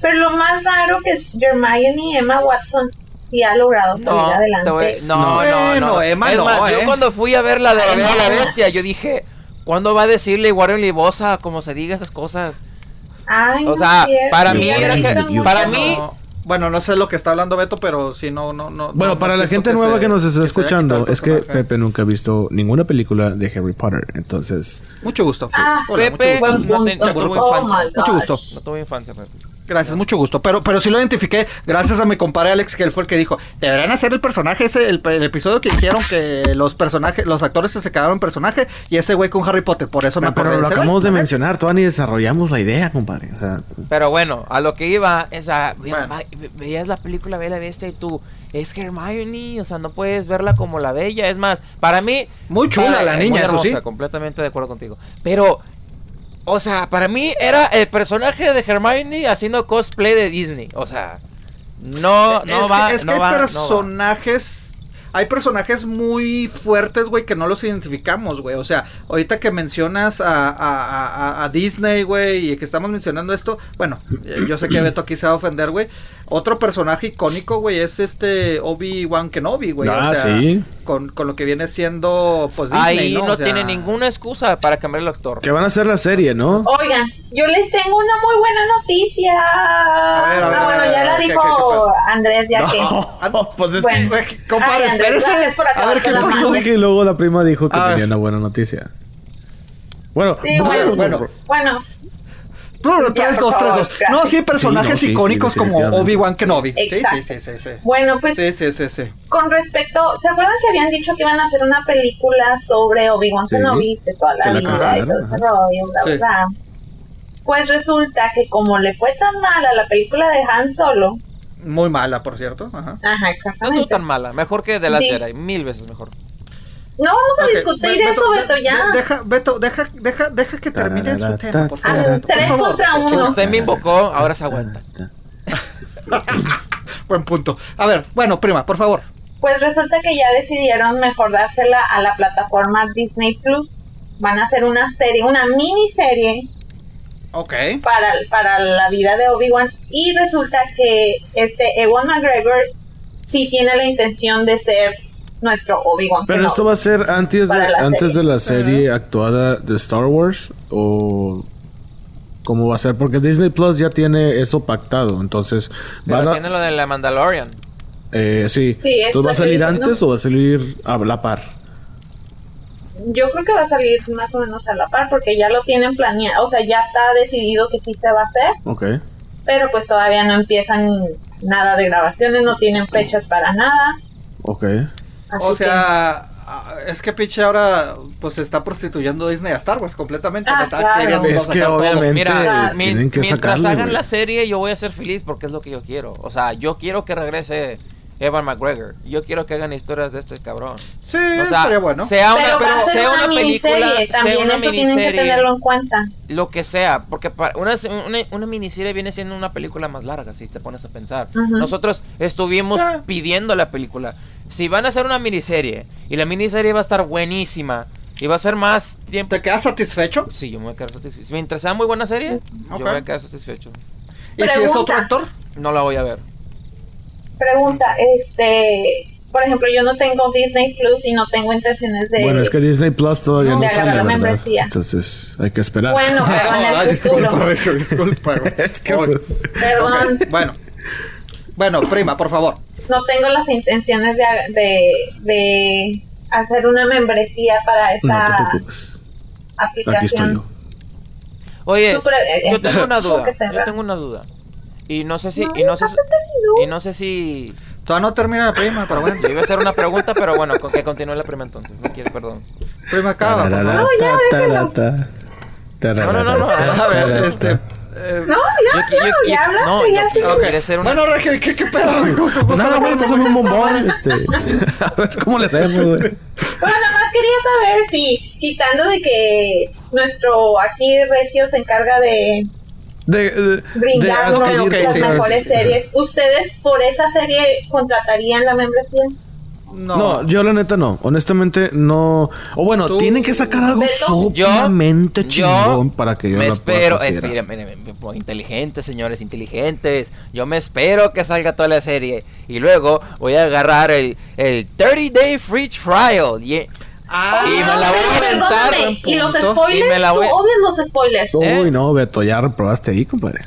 Pero lo más raro que es Hermione y Emma Watson sí ha logrado salir No, te adelante. voy- no, no, Bueno, no. Emma es no, más, ¿eh? yo cuando fui a ver la de la Bella la no. Bestia, yo dije, ¿cuándo va a decirle Warren Libosa como se diga esas cosas? Ay, O no sea, para Sí, mí era que- para mí- No, bueno, no sé lo que está hablando Beto, pero sí, no, no, no. Bueno, no- para no la gente nueva se- que nos está haya escuchando, es que. Pepe nunca ha visto ninguna película de Harry Potter, entonces... Mucho gusto. Ah, Hola, Pepe, mucho gusto. No, te- no tuvo Oh infancia. gusto. No tuve infancia, Pepe. Gracias, mucho gusto. Pero, pero sí lo identifiqué gracias a mi compadre Alex, que él fue el que dijo, deberán hacer el personaje ese, el, el episodio que dijeron que los personajes, los actores se quedaron en personaje y ese güey con Harry Potter. Por eso me Ah, pero acordé lo de ese acabamos de mencionar, todavía ni desarrollamos la idea, compadre. O sea, Pero bueno, a lo que iba, esa, Bueno. veías la película Bella Bestia y tú, es Hermione, o sea, no puedes verla como la bella. Es más, para mí... Muy chula para- la muy niña, eso hermosa, sí. completamente de acuerdo contigo. Pero, o sea, para mí era el personaje de Hermione haciendo cosplay de Disney. O sea, no, no es va, que, es que hay no personajes. Hay personajes muy fuertes, güey, que no los identificamos, güey. O sea, ahorita que mencionas a, a- a- a- a Disney, güey, y que estamos mencionando esto, bueno, eh, yo sé que Beto aquí se va a ofender, güey. Otro personaje icónico, güey, es este Obi-Wan Kenobi, güey. Ah, o sea, sí. Con, con lo que viene siendo, pues, Disney, Ahí no, O sea, tiene ninguna excusa para cambiar el actor. que van a hacer la serie, ¿no? Oigan, yo les tengo una muy buena noticia. ver, a ver, ah, a bueno, ver, ya a la ver, ¿qué- dijo qué- qué Andrés, ya que. No, pues es Bueno. Güey, Compadre, espérese. A ver qué pasó. que, que luego la prima dijo que A ver. tenía una buena noticia. Bueno, Sí, bueno, bueno. Bueno, No, no, dos, tres, favor, dos. gracias. No, sí, personajes Sí, no, sí, icónicos sí, como. Obi-Wan Kenobi. Sí, Exacto. sí, sí, sí, bueno, pues Sí, sí, sí, sí. con respecto, ¿se acuerdan que habían dicho que iban a hacer una película sobre Obi-Wan Sí, Kenobi de toda la la vida y todo ese rollo, bla, Sí. bla? Pues resulta que como le fue tan mal a la película de Han Solo, Muy mala, por cierto. Ajá. ajá, No exactamente. estuvo tan mala, mejor que Last Sí. Jedi, mil veces mejor. No vamos a discutir Be- eso, Beto, ya. de- Deja, Beto, deja, deja, deja que termine su tema, por favor. Favor. contra. Usted me invocó, ahora se aguanta. Buen punto. A ver, bueno, prima, por favor. Pues resulta que ya decidieron mejor dársela a la plataforma Disney Plus. Van a hacer una serie, una miniserie Ok. para, para la vida de Obi-Wan. Y resulta que este Ewan McGregor sí tiene la intención de ser nuestro Obi-Wan. Pero Kenobi. esto va a ser antes de, antes serie. de la serie actuada de Star Wars o cómo va a ser, porque Disney Plus ya tiene eso pactado, entonces Pero a- tiene lo de la Mandalorian. eh, sí, Sí, es Entonces, ¿va a salir antes o va a salir a la par? Yo creo que va a salir más o menos a la par porque ya lo tienen planeado, o sea, ya está decidido que sí se va a hacer, Ok. pero pues todavía no empiezan nada de grabaciones, no tienen fechas para nada. Ok. Así O sea, es que pinche ahora pues se está prostituyendo Disney a Star Wars completamente. Ah, ¿no? Está claro. queriendo Es sacar que todo. obviamente- Mira, mi- tienen que mientras sacarle, hagan la serie, yo voy a ser feliz porque es lo que yo quiero. O sea, yo quiero que regrese Evan McGregor. Yo quiero que hagan historias de este cabrón. Sí, O sea, bueno. sea una, pero sea una, una película, miniserie, sea una eso tienen que miniserie, tenerlo en cuenta. lo que sea, porque para una, una, una miniserie viene siendo una película más larga, si te pones a pensar. Nosotros estuvimos Ah. pidiendo la película. Si van a hacer una miniserie y la miniserie va a estar buenísima y va a ser más tiempo. ¿Te quedas satisfecho? Sí, yo me voy a quedar satisfecho. Mientras sea muy buena serie, yo me voy a quedar satisfecho. ¿Y si es otro actor? No la voy a ver. Pregunta, este, por ejemplo, yo no tengo Disney Plus y no tengo intenciones de... Bueno, es que Disney Plus todavía No, sale. Entonces hay que esperar. Bueno, pero en Ay, el futuro. disculpa, disculpa. Es que- Perdón, Bueno. Bueno, prima, por favor. No tengo las intenciones de, de, de hacer una membresía para no esa te preocupes. Aquí estoy aplicación. yo. Oye, yo tengo una duda. Yo tengo una duda. Y no sé si, No, y no sé y no sé si, Todavía no termina la prima, pero bueno. yo iba a hacer una pregunta, pero bueno, con que continúe la prima entonces. No quiero, perdón. Prima, acaba. favor. ya, déjalo. No, no, no, no, A ver, este. Eh, No, ya, Yo qui- yo ya hablaste, no, ya yo- sí. yo ok. quería hacer una- Bueno, Regel, ¿qué, qué pedo? güey? ¿Cómo- cómo Pues está nada prima? pásame un bombón. Este. A ver cómo le hacemos, güey. Bueno, nada más quería saber si, quitando de que nuestro aquí Regio se encarga de De, de, brindarnos ok, las sí, mejores series, ¿ustedes por esa serie contratarían la membresía? No. yo la neta no. Honestamente no. O bueno, Tú- tienen que sacar algo. Yo, sumamente yo chingón para que yo me la pueda espero, es, mira, mira, mira, mira, inteligentes, señores, inteligentes. Yo me espero que salga toda la serie y luego voy a agarrar el, el 30 Day Free Trial. y- Ah, Y me la voy a buen ¿Y los spoilers? Y me la voy- Tú odias los spoilers. ¿Eh? Uy, no, Beto, ya reprobaste ahí, compadre.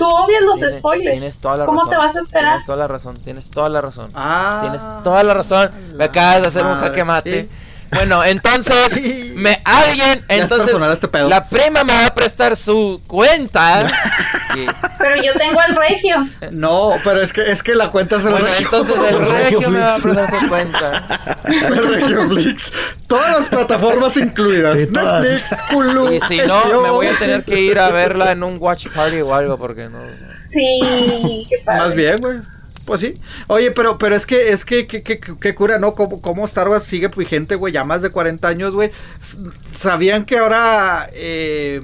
Tú odias los Tienes- spoilers. Tienes toda la ¿Cómo razón. te vas a esperar? Tienes toda la razón, tienes toda la razón. Ah, Tienes toda la razón. Me acabas de hacer un madre, jaque mate. sí. Bueno, entonces, me alguien, es entonces, este pedo. la prima me va a prestar su cuenta. y- Pero yo tengo el regio. No, pero es que, es que la cuenta se la bueno, entonces el regio me va a prestar su cuenta. Regioflix. Todas las plataformas incluidas. Sí. Netflix, Hulu. Y si no, me voy a tener que ir a verla en un watch party o algo porque no. Sí, qué padre. Más bien, güey. Pues sí. Oye, pero, pero es que, es que, que, que, que cura, ¿no? ¿Cómo, cómo Star Wars sigue vigente, güey? Ya más de 40 años, güey. ¿Sabían que ahora, eh,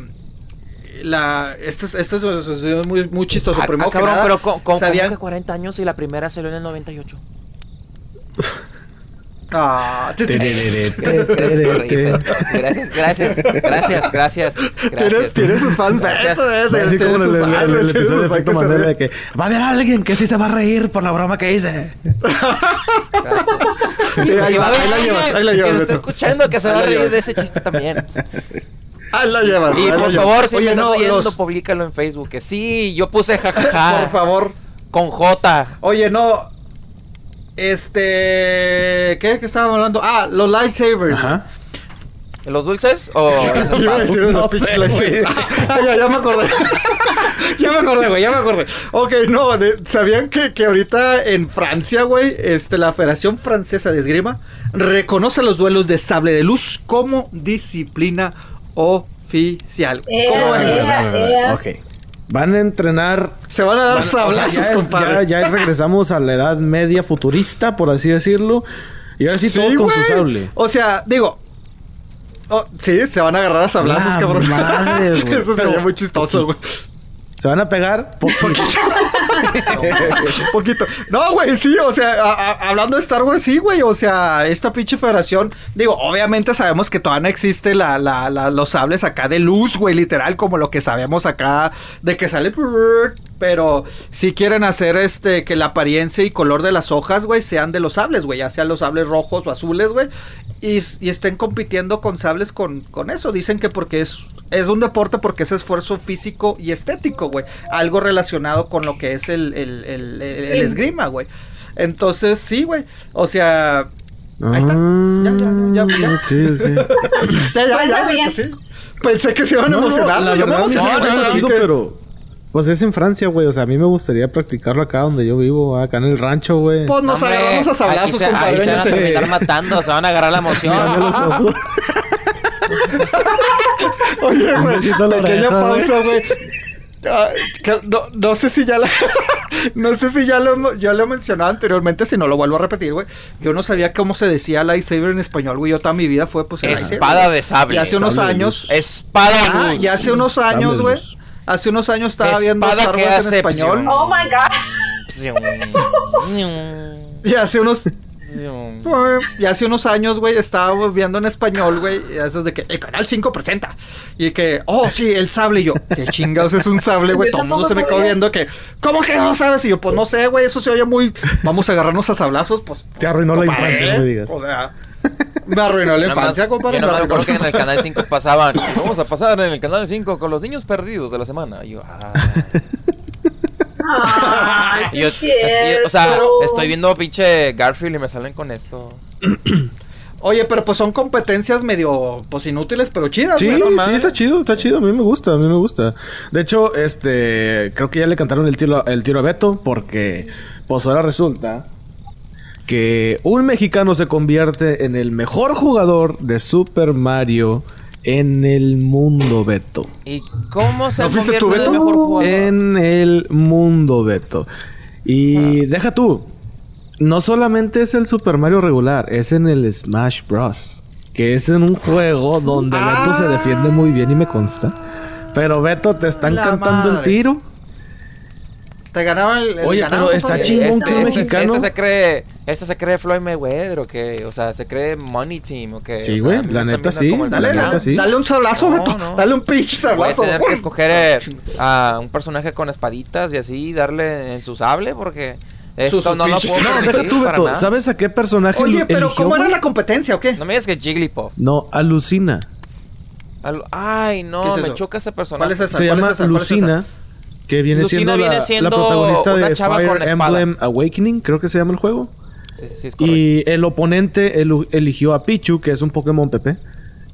la, esto es, esto es, es muy, muy chistoso. Ah, Primero ah, que cabrón, nada, pero ¿cómo, cómo ¿sabían? que 40 años y la primera salió en el 98? Ah, Gracias, gracias. Gracias, gracias, gracias, gracias. Tienes, gracias. tienes sus fans, Gracias. Eh, Así como en el, episodio de efecto que Mandela de que va a haber alguien que sí se va a reír por la broma que hice. gracias. Sí, ahí va la llevas, ahí la que llevas, nos está escuchando que se va a reír de ese chiste también. Ahí la llevas. Y por favor, si me estás oyendo, publícalo en Facebook. Que sí, yo puse jajaja. Por favor. Con J. Oye, no. Este. ¿Qué? ¿Qué estábamos hablando? Ah, los lightsabers. Ajá. ¿Los dulces o las espadas? No sé, güey. Ah, ya, ya me acordé. ya me acordé, güey, ya me acordé. Ok, no, de- ¿sabían que, que ahorita en Francia, güey, este, la Federación Francesa de Esgrima reconoce los duelos de sable de luz como disciplina oficial? Eh, ¿Cómo eh, eh. Ok. Van a entrenar. Se van a dar van- o sea, sablazos, ya, es- compadre. ya, ya regresamos a la edad media futurista, por así decirlo. Y ahora sí, todos Sí, con su sable. O sea, digo. oh, sí, se van a agarrar a sablazos, La cabrón. madre. Eso sería muy chistoso, güey. Se van a pegar poquito. Un poquito. No, güey, sí, o sea, hablando de Star Wars, sí, güey, o sea, esta pinche federación, digo, obviamente sabemos que todavía no existe la- los sables acá de luz, güey, literal, como lo que sabemos acá de que sale, pero sí quieren hacer este, que la apariencia y color de las hojas, güey, sean de los sables, güey, ya sean los sables rojos o azules, güey, y, y estén compitiendo con sables con, con eso, dicen que porque es es un deporte porque es esfuerzo físico y estético, güey. Algo relacionado con lo que es el, el, el, el- el esgrima, güey. Entonces, sí, güey. O sea, Ahí está. Ya, ya, ya, ya. Ah, ya, ya, ya, sí. Pensé que se iban a No, no, emocionar. güey. Yo me emocioné, pero... Pues es en Francia, güey. O sea, a mí me gustaría practicarlo acá donde yo vivo, acá en el rancho, güey. Pues nos Hombre, agarramos a sablazos, se, ahí compadre. se van a terminar matando, se van a agarrar la emoción. Mírame los ojos. Oye, güey, pequeña pausa, güey. Ah, no, no sé si ya la, no sé si ya lo, ya lo he mencionado anteriormente, si no lo vuelvo a repetir, güey. Yo no sabía cómo se decía lightsaber en español, güey. Yo toda mi vida fue pues el Espada de sable. Y hace unos Sable años, Espada de ah, luz. y hace unos años, güey. Hace unos años estaba Espada viendo Star Wars en hace español. psión. Oh my god. Y hace unos y hace unos años, güey, estábamos viendo en español, güey, y eso es de que el canal 5 presenta. Y que, oh, sí, el sable. Y yo, ¿qué chingados es un sable, güey? Todo el mundo se me quedó viendo que, ¿cómo que no sabes? Y yo, pues no sé, güey, eso se oye muy. Vamos a agarrarnos a sablazos, pues. Te arruinó la infancia, no me digas. O sea, me arruinó la infancia, compadre. Yo no me acuerdo que en el canal 5 pasaban. Vamos a pasar en el canal 5 con los niños perdidos de la semana. Y yo, ah. Ay, Y yo, estoy- o sea, estoy viendo pinche Garfield y me salen con eso. Oye, pero pues son competencias medio, pues inútiles, pero chidas, Sí, con sí, está chido, está chido. A mí me gusta, a mí me gusta. De hecho, este, creo que ya le cantaron el tiro, el tiro a Beto porque, pues ahora resulta que un mexicano se convierte en el mejor jugador de Super Mario en el mundo, Beto. ¿Y cómo se ¿No fuiste convierte tú, en el mejor jugador? En el mundo, Beto. Y deja tú. No solamente es el Super Mario regular, es en el Smash Bros. Que es en un juego donde Beto se defiende muy bien y me consta. Pero Beto, te están La cantando el madre. tiro. Te ganaban el. el Oye, ganado, pero está chingón Este, que un este- mexicano- este se cree, este se cree Floyd Mayweather o que, o sea, se cree Money Team o que. Sí, o sea, güey, a mí me la neta sí, Dale, La neta dale, sí. dale un sablazo, No, Beto. no. Dale un pinche Voy a sablazo. tener que escoger eh, a un personaje con espaditas y así darle en su sable porque esto sus no lo puedo No, tú, Beto. ¿Sabes a qué personaje Oye, pero eligió, ¿cómo era güey? la competencia o qué? No me digas que Jigglypuff. No, alucina. Al- Ay, ¿Qué no, es me choca ese personaje. ¿Cuál es esa? Se ¿Cuál llama es esa? ¿Cuál es. Que viene Lucina siendo, viene la, siendo la protagonista una de chava Fire con espada. Emblem Awakening, creo que se llama el juego. Sí, sí, es. Y el oponente eligió a Pichu, que es un Pokémon Pepe.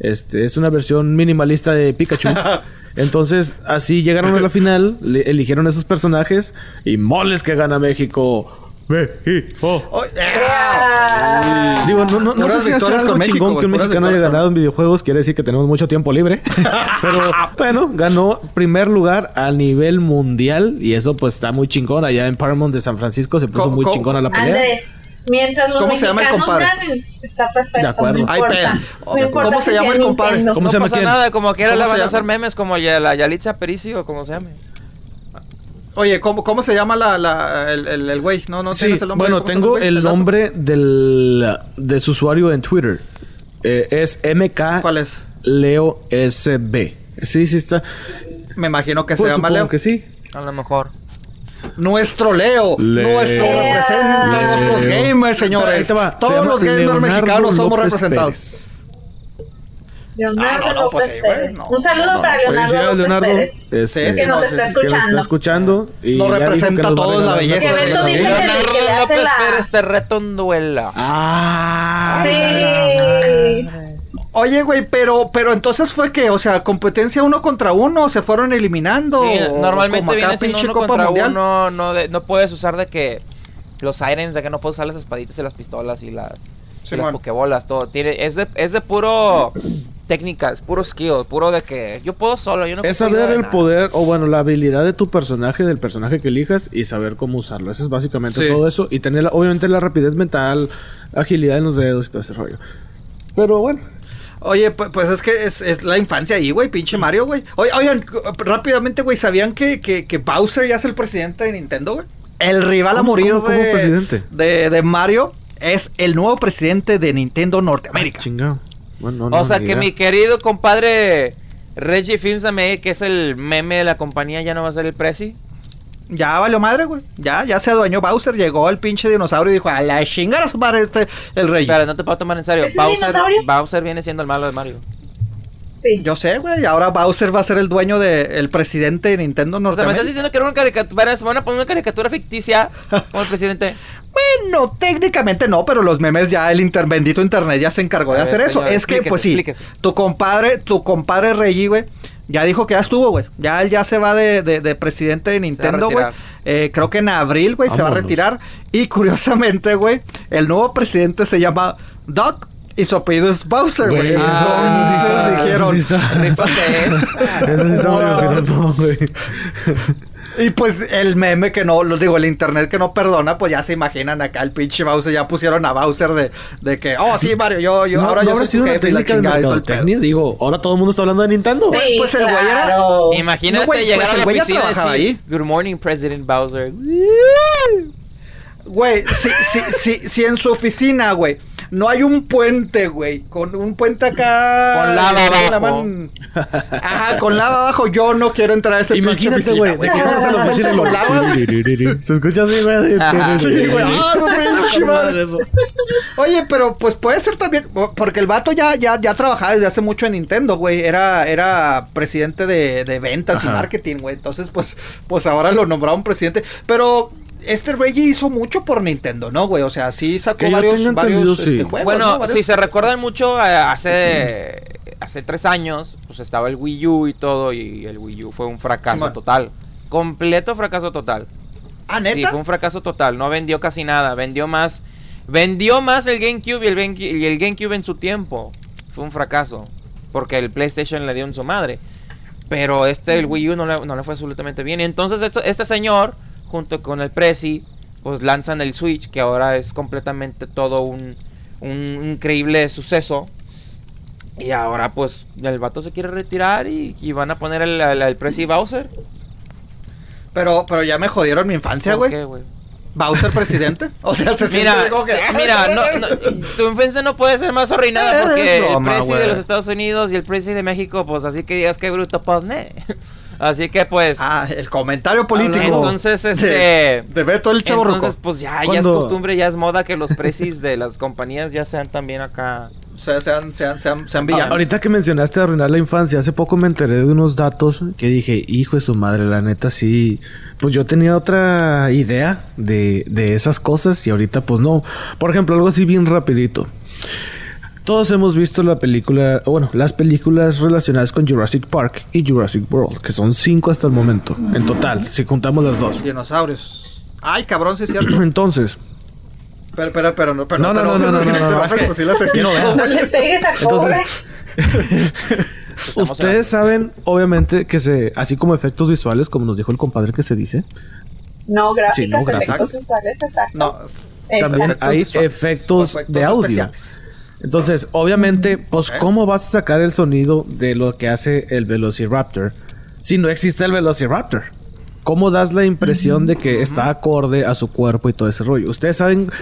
Este, es una versión minimalista de Pikachu. Entonces, así llegaron a la final, le- eligieron esos personajes y moles que gana México. México. Oh, ah. Digo, no, no, no sé si hace algo México, chingón que un mexicano haya ganado en videojuegos. Quiere decir que tenemos mucho tiempo libre. Pero bueno, ganó primer lugar a nivel mundial. Y eso pues está muy chingón. Allá en Paramount de San Francisco se puso ¿Cómo- muy cómo- chingona la pelea. Andrés, mientras los ¿Cómo se llama el compadre? ganen, está perfecto. De acuerdo. No importa. No importa ¿Cómo se que llama el compadre? ¿Cómo no se llama pasa quién? nada, como quiera ¿Cómo le van a hacer memes como ya- la Yalitza Perici o como se llame. Oye, ¿cómo, ¿cómo se llama la, la, el, el, el güey? No, no Sí, tienes el nombre. bueno, ¿Cómo se llama tengo el nombre del, de su usuario en Twitter. Eh, es MK ¿Cuál es? Leo SB. Sí, sí está. Me imagino que Pues se llama supongo Leo. que sí. A lo mejor. Nuestro Leo. Leo. Nuestro representa a nuestros gamers, señores. Pero ahí te va. Se Todos llama los gamers Leonardo mexicanos somos López representados. Pérez. Leonardo Ah, no, no, pues López Pérez. no. Un saludo para Leonardo Leonardo. Pérez. Este, Sí, que nos está sí, que escuchando. nos está escuchando. Y Nos representa a todos la belleza. Leonardo López la- Pérez te reto en duela. Ah. Sí. Oye, güey, pero, pero entonces fue que, o sea, competencia uno contra uno, se fueron eliminando. Sí, o normalmente viene siendo uno Copa contra Mundial? uno. No, de- no puedes usar de que los sirens, de que no puedes usar las espaditas y las pistolas y las, y Sí, las man. pokebolas, todo. Tiene, es, de, es de puro técnica, es puro skill, puro de que yo puedo solo, yo no Es ocupo ayuda saber el nada. poder, o bueno, la habilidad de tu personaje, del personaje que elijas, y saber cómo usarlo. Eso es básicamente Sí. todo eso. Y tener, obviamente, la rapidez mental, agilidad en los dedos y todo ese rollo. Pero bueno. Oye, pu- pues es que es, es la infancia ahí, güey, pinche Mario, güey. Oigan, rápidamente, güey, ¿sabían que, que, que Bowser ya es el presidente de Nintendo, güey? El rival a ¿Cómo, morir cómo, cómo de, presidente? de, de Mario es el nuevo presidente de Nintendo Norteamérica. Chingado. Bueno, no, O sea que idea. mi querido compadre Reggie Films que es el meme de la compañía, ya no va a ser el presi. Ya valió madre, güey. Ya, ya se adueñó Bowser, llegó el pinche dinosaurio y dijo, a la chingada su madre este, el rey. Pero no te puedo tomar en serio. ¿Es un Bowser? Bowser viene siendo el malo de Mario. Sí. Yo sé, güey. Ahora Bowser va a ser el dueño de el presidente de Nintendo O sea, me estás Norteamérica. diciendo que era una caricatura, van a poner una caricatura ficticia como el presidente. Bueno, técnicamente no, pero los memes ya el inter bendito internet ya se encargó de ver, hacer eso. señor, Es que, pues sí, explíquese. tu compadre, tu compadre Reggie, güey, ya dijo que ya estuvo, güey. Ya él ya se va de, de- de presidente de Nintendo, güey. Eh, creo que en abril, güey, se va a retirar. Y curiosamente, güey, el nuevo presidente se llama Doc y su apellido es Bowser, güey. Güey, Entonces dijeron. Y pues el meme que no, lo digo, el internet que no perdona, pues ya se imaginan acá el pinche Bowser, ya pusieron a Bowser de, de que, oh sí, Mario, yo, yo, No, ahora ¿no yo soy sido una técnica de mercadotecnia? Digo, ahora todo el mundo está hablando de Nintendo. Sí, pues el güey era-. Imagínate No, güey, llegar pues a la oficina y decir, ahí. Good morning, President Bowser. Güey, si, si, si, si en su oficina, güey, no hay un puente, güey, con un puente acá... Con lava abajo. man- Ajá, con lava abajo, yo no quiero entrar a ese pinche Imagínate, oficina, güey. Si no vas a la oficina con lava... Se escucha así, güey. Sí, güey. Ah. Eso. Oye, pero pues puede ser también, porque el vato ya, ya, ya trabajaba desde hace mucho en Nintendo, güey. Era, era presidente de, de ventas y marketing, güey. Entonces, pues, pues ahora lo nombraron presidente. Pero este Reggie hizo mucho por Nintendo, ¿no, güey? O sea, sí sacó varios, este, sí. juegos. Bueno, ¿no? Varios- si se recuerdan mucho, eh, hace, hace tres años, pues estaba el Wii U y todo, y el Wii U fue un fracaso total. Completo fracaso total. ¿Ah, Sí, neta? fue un fracaso total. No vendió casi nada. Vendió más. Vendió más el GameCube y el, Genki- y el GameCube en su tiempo. Fue un fracaso. Porque el PlayStation le dio en su madre. Pero este, el Wii U, no le, no le fue absolutamente bien. Y entonces esto- este señor, junto con el Prezi, pues lanzan el Switch, que ahora es completamente todo un, un increíble suceso. Y ahora pues el vato se quiere retirar y, y van a poner el, el, el Prezi Bowser. Pero, pero ya me jodieron mi infancia, ¿Por güey. qué, güey? Bowser presidente. O sea, se Mira, siente como que... "Ah, mira, no, no, tu infancia no puede ser más Eh, arruinada porque el presi de los Estados Unidos y el presi de México, pues así que digas que bruto, pues, ne. Así que pues, Ah, el comentario político. entonces este, De Beto el chavo entonces pues ya, ya es costumbre, ya es moda que los presis de las compañías ya sean también acá. O sea, sean, sean, sean, sean Ah, villanos. ahorita que mencionaste arruinar la infancia, hace poco me enteré de unos datos que dije, hijo de su madre, la neta sí. Pues yo tenía otra idea de, de esas cosas y ahorita pues no. Por ejemplo, algo así bien rapidito. Todos hemos visto la película, bueno, las películas relacionadas con Jurassic Park y Jurassic World, que son cinco hasta el momento, en total, si contamos las dos. Dinosaurios. Ay, cabrón, sí es cierto. Entonces, Pero, pero, pero, no, pero No, no, pero- no, no, no, no, no. No. Entonces, ustedes saben, obviamente, que se, así como efectos visuales, como nos dijo el compadre que se dice, No, gráficas, Sí, no, efectos visuales, exacto. No, también hay Efectos de audio. especiales. Entonces, obviamente, pues. ¿cómo vas a sacar el sonido de lo que hace el Velociraptor si no existe el Velociraptor? ¿Cómo das la impresión de que está acorde a su cuerpo y todo ese rollo? Ustedes saben,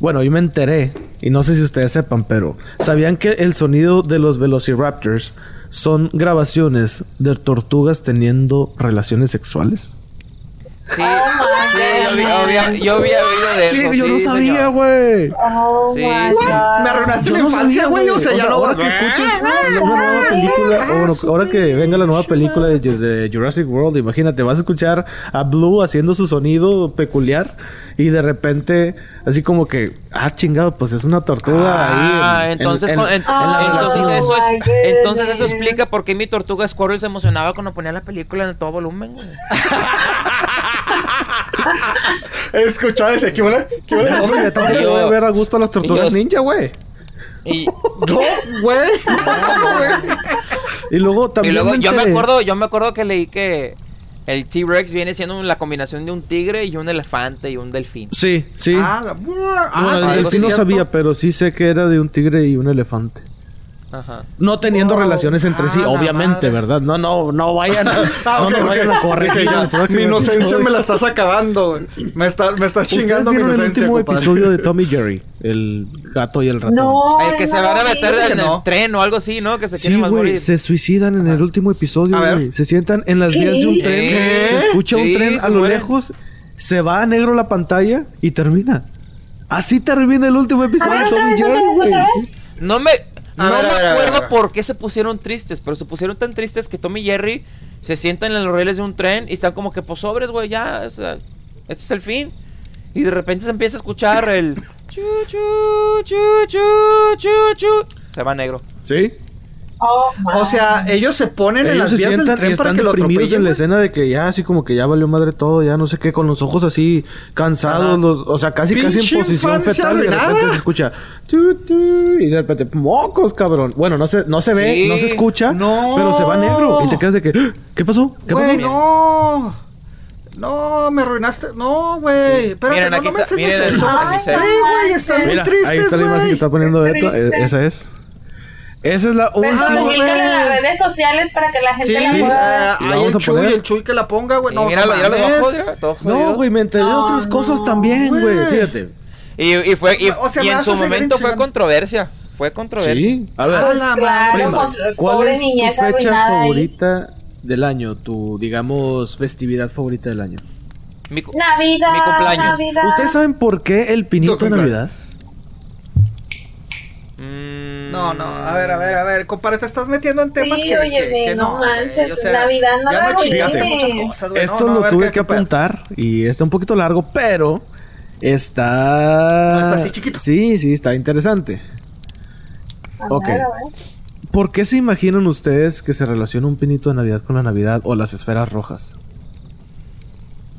bueno, yo me enteré, y no sé si ustedes sepan, pero ¿sabían que el sonido de los Velociraptors son grabaciones de tortugas teniendo relaciones sexuales? Sí, Oh sí, yo, vi- había, yo había oído de eso. yo no sí, sabía, güey. Oh Sí, sí. Me arruinaste Yo la no infancia, güey. O sea, ya no ahora que escuches una nueva película, o bueno, ahora que venga la nueva película de, de Jurassic World, imagínate, vas a escuchar a Blue haciendo su sonido peculiar y de repente, así como que, ah, chingado, pues es una tortuga Ah, ahí. en- en- entonces, en- con- en- en la entonces eso es, entonces eso explica por qué mi tortuga Squirrel se emocionaba cuando ponía la película en todo volumen. güey. He escuchado ese. ¿Qué huele? ¿Qué huele? No, Yo- voy a ver a gusto a las tortugas yo- ninja, güey. Y, No, güey. No, güey. Y luego y también. luego yo me acuerdo, yo me acuerdo que leí que el T-Rex viene siendo la combinación de un tigre y un elefante y un delfín. Sí, sí. Ah, la- ah, sí, el sí, delfín no sabía, pero sí sé que era de un tigre y un elefante. Ajá. No teniendo relaciones entre sí, Ah, obviamente, madre. ¿verdad? No, no, no vayan a, Ah, no ok, nos ok. vayan a corregir próximo Mi inocencia me la estás acabando, güey. Me, está, me estás chingando mi vieron el inocencia, último compadre. episodio de Tommy Jerry, el gato y el ratón. No, El que se no van a meter vi. en el no. tren o algo así, ¿no? Que se Sí, quieren más morir. se suicidan en el último episodio, A ver. güey. Se sientan en las vías de un tren, ¿Qué? se escucha un Sí, tren a lo lejos, se va a negro la pantalla y termina. Así termina el último episodio de Tommy Jerry, güey. No me, no ver, me ver, acuerdo por qué se pusieron tristes, pero se pusieron tan tristes que Tommy y Jerry se sientan en los rieles de un tren y están como que, pues sobres, güey, ya, o sea, este es el fin. Y de repente se empieza a escuchar el... Chu, chu, chu, chu, chu, chu. Se va negro. ¿Sí? Oh, O sea, ellos se ponen en Ellos las se vías del sientan y tren para están que lo atropellen. en la escena de que ya así como que ya valió madre todo, ya no sé qué, con los ojos así cansados, los- o sea, casi casi en posición fetal y de repente se escucha tu, tu, y de repente mocos, cabrón. Bueno, no se no se ve, Sí. no se escucha, No. pero se va negro y te quedas de que "Ah, ¿qué pasó? ¿Qué pasó? no. No, me arruinaste. No, güey. Espérate, Miren, no, aquí no me está- enseñes miren eso. el- Ay, Sí, güey, están muy tristes, ahí está la imagen que está poniendo Beto, e- triste. esa es. Esa es la Pero última. Públicala en las redes sociales para que la gente Sí, la sí, pueda ver. ah, La ahí el Chuy, el Chuy que la ponga, güey. Y No, míralo, míralo abajo, mira, No, güey, me enteré de No, otras cosas no, también, güey. Fíjate. Y, y fue, y, O sea, y en su momento fue controversia. Fue controversia. Sí, a ver. A la Claro. Prima, ¿cuál es tu fecha arruinada ahí. favorita del año? Tu, digamos, festividad favorita del año. Mi Navidad, Mi cumpleaños. Navidad. ¿Ustedes saben por qué el pinito de. Navidad? Mm, No, no, a ver, a ver, a ver, compadre, te estás metiendo en temas Sí, que, óyeme, que, que no manches, o sea, Navidad no ya la me muchas cosas, güey. Esto no, no, a lo ver, tuve ¿qué- que apuntar y está un poquito largo, pero está... No está así chiquito. Sí, sí, está interesante. A Ok. ver, a ver. ¿Por qué se imaginan ustedes que se relaciona un pinito de Navidad con la Navidad o las esferas rojas?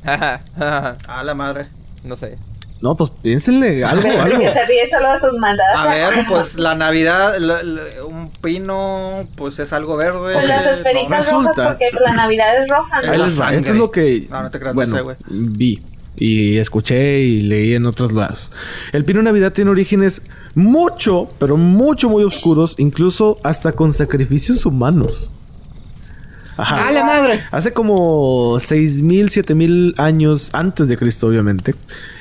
A la madre. no sé. No, pues piénsenle algo, algo. que se ríe solo de sus mandadas. A ver, pues la Navidad, la- la- un pino, pues es algo verde. Pues las no, esferitas resulta- rojas porque la Navidad es roja, Es ¿no? Ahí la. Esto es lo que. No, no te creas, no bueno, sé, vi y escuché y leí en otros lados. El pino Navidad tiene orígenes mucho, pero mucho, muy oscuros, incluso hasta con sacrificios humanos. Ajá. ¡A la madre! Hace como 6.000, 7.000 años antes de Cristo, obviamente,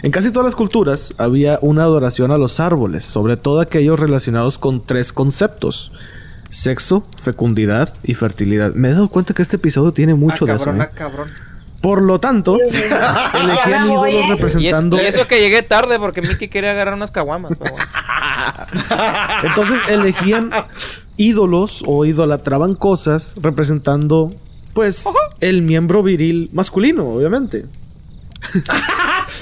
en casi todas las culturas había una adoración a los árboles, sobre todo aquellos relacionados con tres conceptos. Sexo, fecundidad y fertilidad. Me he dado cuenta que este episodio tiene mucho ah, de cabrón, eso. ah, ¿eh? cabrón. Por lo tanto, voy, ídolos ¿eh? Y, es- representando... y eso que llegué tarde porque Mickey quería agarrar unas caguamas. pero bueno. Entonces elegían ídolos o idolatraban cosas representando, pues, el miembro viril masculino, obviamente.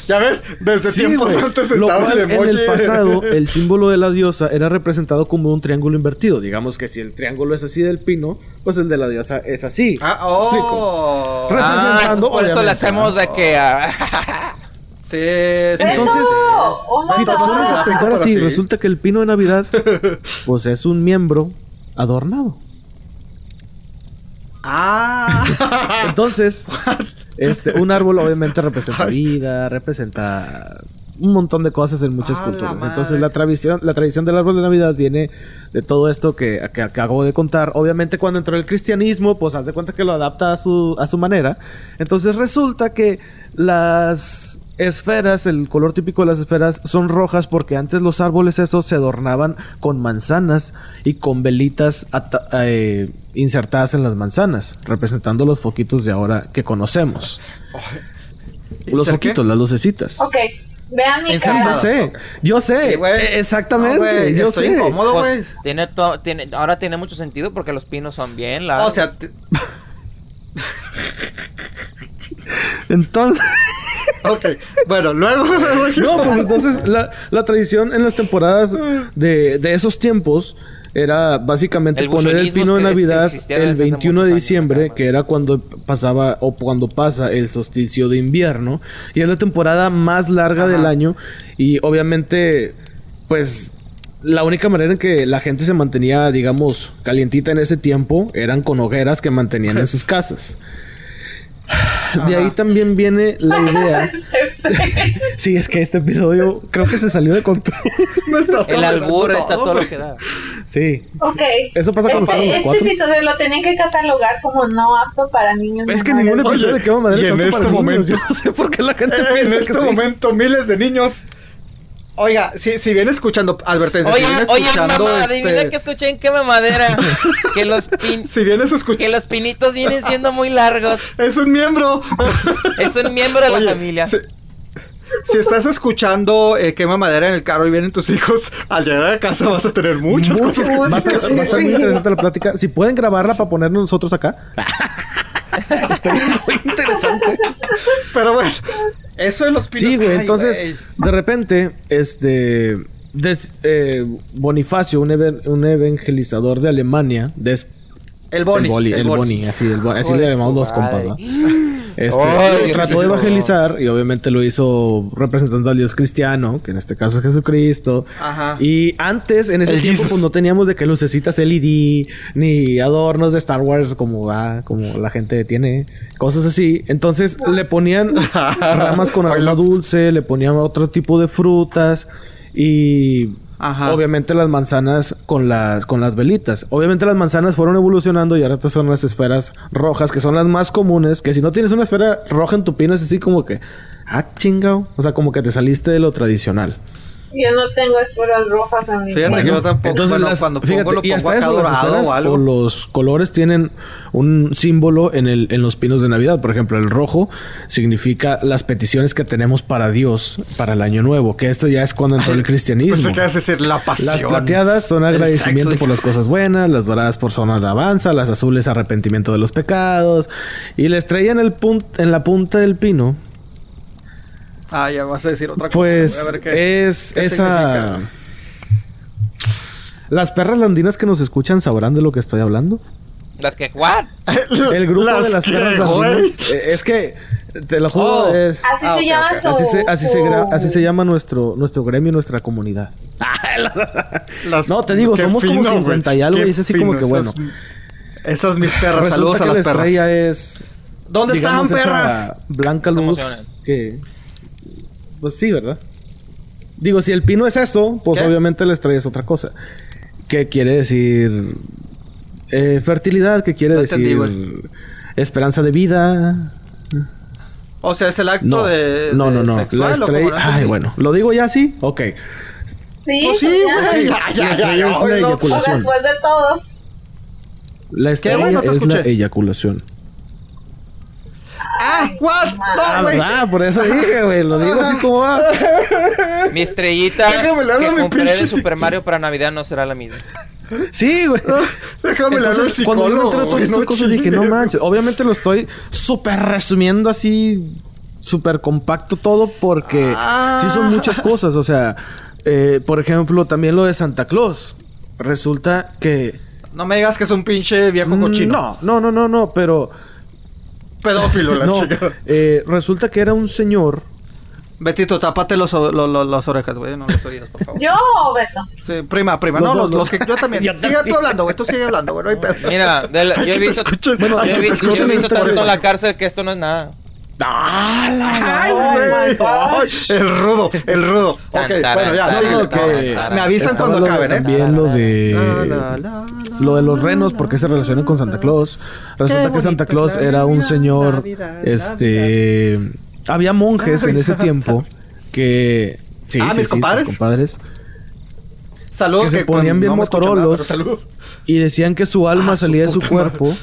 Ya ves, desde Sí, tiempos antes Lo estaba cual, el emoji. En el pasado, el símbolo de la diosa era representado como un triángulo invertido. Digamos que si el triángulo es así del pino, pues el de la diosa es así. Ah, oh. Re- Ah, Representando, por eso le hacemos de que. ah, Sí, sí. Entonces, ¡Oh, Si te pones a pensar así, sí. resulta que el pino de Navidad, pues es un miembro adornado. Ah. Entonces, este, un árbol obviamente representa vida, representa un montón de cosas en muchas ¡A la culturas. Entonces, la tradición, la tradición del árbol de Navidad viene de todo esto que, que acabo de contar. Obviamente, cuando entró el cristianismo, pues haz de cuenta que lo adapta a su, a su manera. Entonces, resulta que las esferas, el color típico de las esferas son rojas porque antes los árboles esos se adornaban con manzanas y con velitas eh, insertadas en las manzanas, representando los foquitos de ahora que conocemos. Los foquitos, las lucecitas. Ok, vean mi Yo cara. serio. sé, yo sé, Sí, eh, exactamente, No, güey, yo estoy sé. incómodo, pues, güey. tiene todo, tiene, ahora tiene mucho sentido porque los pinos son bien largos. O sea, Entonces, ok. Bueno, luego. no, pues entonces la, la tradición en las temporadas de, de esos tiempos era básicamente El poner el pino de Navidad el desde hace 21 muchos de diciembre, que era cuando pasaba o cuando pasa el solsticio de invierno y es la temporada más larga Ajá. del año y obviamente pues la única manera en que la gente se mantenía, digamos, calientita en ese tiempo eran con hogueras que mantenían en sus casas. De ahí también viene la idea. Sí, es que este episodio creo que se salió de control. Me estás el albur está todo lo que da. Sí. Ok. Eso pasa cuando este, los este cuatro. episodio lo tienen que catalogar como no apto para niños. Es que ningún episodio Oye, de Quema Madera es en apto para este niños. momento- Yo no sé por qué la gente Eh, piensa en que este sí. momento, miles de niños. Oiga, si, si vienen escuchando, advertencia, Oye, si oye, mamá, este, adivina que escuché en quema madera. que los pin, Si vienes que los pinitos vienen siendo muy largos. Es un miembro. Es un miembro de la Oye, familia. Si, si estás escuchando eh, quema madera en el carro y vienen tus hijos, al llegar a casa vas a tener muchas Muchas- cosas que va, a estar, va a estar muy interesante la plática. Si pueden grabarla para ponernos nosotros acá. Estaría muy interesante. Pero bueno, eso de los pinos. Sí, güey. Ay, Entonces, güey. de repente, este. des- eh, Bonifacio, un, even- un evangelizador de Alemania, des- El Boni. el Boni, el Boni. Boni, así, el Boni, así le llamamos los compas. ¿no? Este, trató sí, de no. evangelizar y obviamente lo hizo representando al Dios cristiano, que en este caso es Jesucristo. Ajá. Y antes, en ese El tiempo, Jesus. pues no teníamos de que lucecitas LED, ni adornos de Star Wars como, ah, como la gente tiene, cosas así. Entonces le ponían ramas con aroma dulce, le ponían otro tipo de frutas y Obviamente las manzanas con las con las velitas. Obviamente las manzanas fueron evolucionando y ahora estas son las esferas rojas que son las más comunes, que si no tienes una esfera roja en tu pino es así como que ah chingao, o sea, como que te saliste de lo tradicional. Yo no tengo esferas rojas en mi Fíjate que yo tampoco. Entonces, bueno, las- cuando fíjate, pongo lo y hasta pongo acá eso, las dorado esferas o o, algo. los colores tienen un símbolo en, el, en los pinos de Navidad. Por ejemplo, el rojo significa las peticiones que tenemos para Dios para el año nuevo, que esto ya es cuando entró el cristianismo. Pues decir la pasión. Las plateadas son agradecimiento por las cosas buenas, las doradas por son alabanza, las azules arrepentimiento de los pecados. Y la estrella en, el pun- en la punta del pino, Ah, ya vas a decir otra cosa. pues Voy a ver qué- es qué esa... significa. Las perras landinas que nos escuchan sabrán de lo que estoy hablando. Las que, ¿what? El grupo Las de las que, perras landinas. eh, Es que, te lo juro, Oh. es... Así Ah, se ok, llama ok. su. Así se, así, se su- gra- así se llama nuestro, nuestro gremio y nuestra comunidad. Las- No, te digo, qué somos como fino, 50 güey. y algo, Qué y es así como que bueno. Esas, esas mis perras. Saludos a las la perras. estrella es... ¿Dónde digamos, estaban perras? Blanca luz que... Pues sí, ¿verdad? Digo, si el pino es eso, pues ¿Qué? obviamente la estrella es otra cosa. ¿Qué quiere decir? Eh, fertilidad, ¿qué quiere No decir? entendí. Esperanza de vida. O sea, es el acto No, de. no, de no, no. sexual, La estrella... No Ay, bueno. ¿Lo digo ya así? Ok. Sí, Pues sí, ya. güey. Ya, La ya, ya, estrella ya, es la eyaculación. después de todo. La estrella bueno? Es la eyaculación. Ah, what? Ah, No, güey. ¿verdad? Por eso dije, güey. Lo digo así como va. Mi estrellita Déjame a que mi compré de Super Mario para Navidad no será la misma. Sí, güey. Déjame le hablo al Entonces, cuando yo psicólogo. todas estas no cosas dije, no manches. Obviamente lo estoy súper resumiendo así, súper compacto todo, porque Ah. sí son muchas cosas. O sea, eh, por ejemplo, también lo de Santa Claus. Resulta que. No me digas que es un pinche viejo cochino. No, no, no, no, no, pero. Pedófilo, la No, chica. eh, resulta que era un señor. Betito, tápate los, o- lo- lo- las orejas, güey. No los oídos, por favor. Yo, Beto. Sí, prima, prima. Los no, los, los- los que yo también. Sigue tú hablando, güey. Tú sigue hablando, güey. No hay pedo. Mira, la- yo he visto, escuchen. Bueno, yo he visto, yo he visto tanto en la cárcel que esto no es nada. El rudo, el rudo. Ok, bueno, ya. no, que- Me avisan cuando acaben, ¿eh? También lo de. Lo de los renos, ¿por qué se relaciona con Santa Claus? Resulta que Santa Claus la era un señor, este, había monjes en ese tiempo que, sí, Ah, sí, mis sí, compadres. Saludos que se ponían bien no motorolos. nada, y decían que su alma Ah, su salía de su cuerpo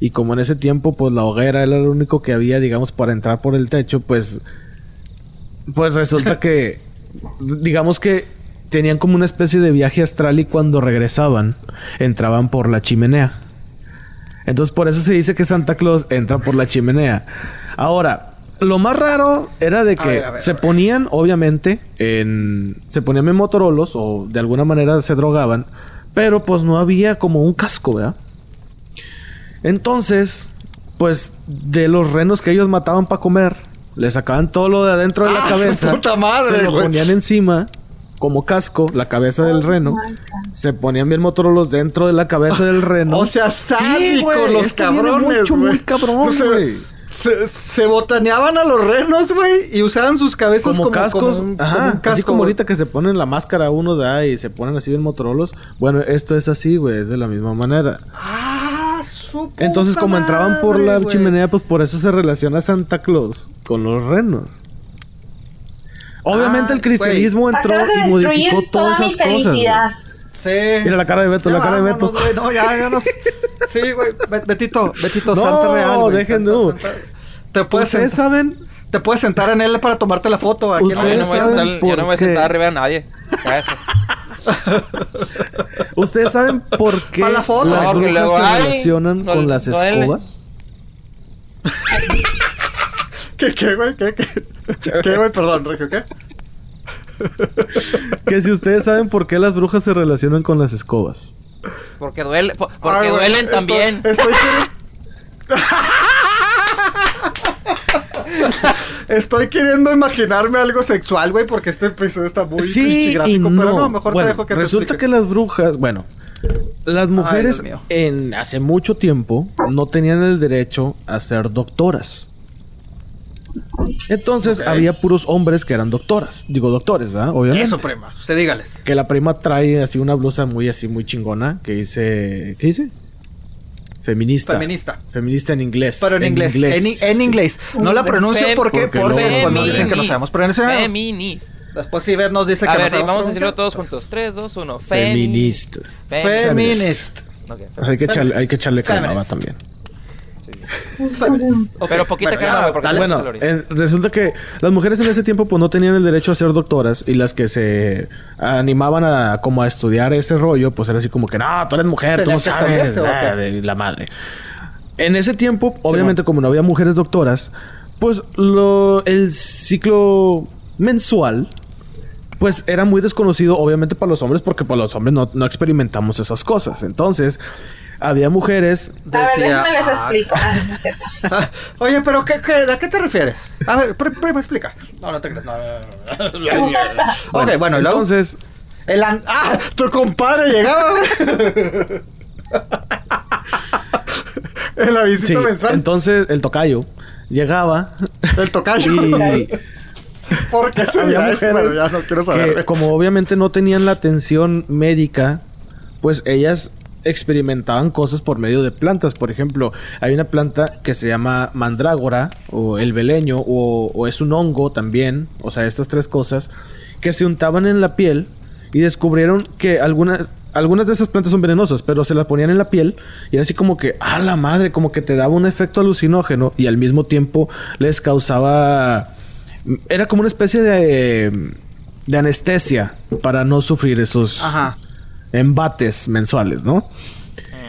y como en ese tiempo pues la hoguera era lo único que había, digamos, para entrar por el techo, pues, pues resulta que, digamos que tenían como una especie de viaje astral y cuando regresaban entraban por la chimenea. Entonces por eso se dice que Santa Claus entra por la chimenea. Ahora, lo más raro era de que ver, a ver, se ponían, obviamente, en... Se ponían en motorolos o de alguna manera se drogaban. Pero pues no había como un casco, ¿verdad? Entonces, pues de los renos que ellos mataban para comer, le sacaban todo lo de adentro de la ¡Ah, su cabeza. puta madre, se lo güey! ponían encima como casco, la cabeza del reno. Se ponían bien motorolos dentro de la cabeza del reno. O sea, sádico güey, los esto viene cabrones, mucho, güey. muy cabrón, O sea, güey. Se, se botaneaban a los renos, güey, y usaban sus cabezas como, como, cascos, como un, ajá, como un así como ahorita que se ponen la máscara uno da y se ponen así bien motorolos. Bueno, esto es así, güey, es de la misma manera. Ah, su puta Entonces, como entraban por madre, la güey. chimenea, pues por eso se relaciona Santa Claus con los renos. Obviamente Ah, el cristianismo entró Acabas de y destruir modificó toda todas mi esas cosas. güey. felicidad. Sí. Mira la cara de Beto, la cara de Beto. vámonos, güey, No, ya, ya nos... Sí, güey. Bet- Betito, Betito, No, Santa Real. güey, dejen Santa-. Santa- Te puedes ¿Ustedes sentar. saben Te puedes sentar en él para tomarte la foto. Aquí en No, la- yo Ustedes no me voy a saben sentar, yo no me voy a por qué. sentar arriba de nadie. Ya eso. ¿Ustedes saben por qué la foto. las brujas luego, se ay, relacionan no- con las escobas? ¿Qué, qué, güey? ¿Qué, qué? ¿Qué, güey? Perdón, Regio, ¿qué? Que si ustedes saben por qué las brujas se relacionan con las escobas. Porque duele, po- porque Ay, duelen estoy- también. Estoy, Estoy queriendo imaginarme algo sexual, güey, porque este episodio está muy sí y no. pero no, mejor Bueno, te dejo que resulta que las brujas, bueno, las mujeres en hace mucho tiempo no tenían el derecho a ser doctoras. Entonces había puros hombres que eran doctoras, digo doctores, ¿verdad? Obviamente. Eso, prima, usted dígales. Que la prima trae así una blusa muy así muy chingona que dice, ¿qué dice? Feminista. Feminista. Feminista en inglés. Pero en, inglés, en, i- en inglés. No la pronuncio Fem- porque, porque porque, luego- después nos dicen que no Feminist. sabemos pronunciar. Feminist. Después si ves nos dice que A no ver, sabemos vamos a decirlo todos juntos. 3, 2, 1. Feminista. Feminist. Ok, Hay que echarle, hay que echarle Feminist. también. Pero poquita bueno, güey, porque dale. le- Bueno, resulta que las mujeres en ese tiempo pues no tenían el derecho a ser doctoras y las que se animaban a como a estudiar ese rollo pues era así como que no, tú eres mujer, tú ¿Tenían no que sabes, ah, la madre. En ese tiempo, obviamente como no había mujeres doctoras, pues lo el ciclo mensual pues era muy desconocido obviamente para los hombres porque para los hombres no, no experimentamos esas cosas. Entonces, había mujeres A ver, Decía, déjame les ah, explico. Ah, no. Ah, Oye, pero ¿qué, qué, ¿a qué te refieres? A ver, pri- prima, explica. No, no te crees. No, no, no, no, no. ok, bueno, y luego. entonces El an- ¡Ah! Tu compadre llegaba, güey. en la visita Sí, mensual. entonces el tocayo llegaba el tocayo. y ¿Por qué se había dirá eso? Bueno, mujeres ya no quiero saber. que como obviamente no tenían la atención médica, pues ellas experimentaban cosas por medio de plantas. Por ejemplo, hay una planta que se llama mandrágora o el beleño o, o es un hongo también, o sea, estas tres cosas que se untaban en la piel y descubrieron que algunas algunas de esas plantas son venenosas, pero se las ponían en la piel y era así como que, a la madre, como que te daba un efecto alucinógeno y al mismo tiempo les causaba era como una especie de de anestesia para no sufrir esos Ajá. Embates mensuales, ¿no?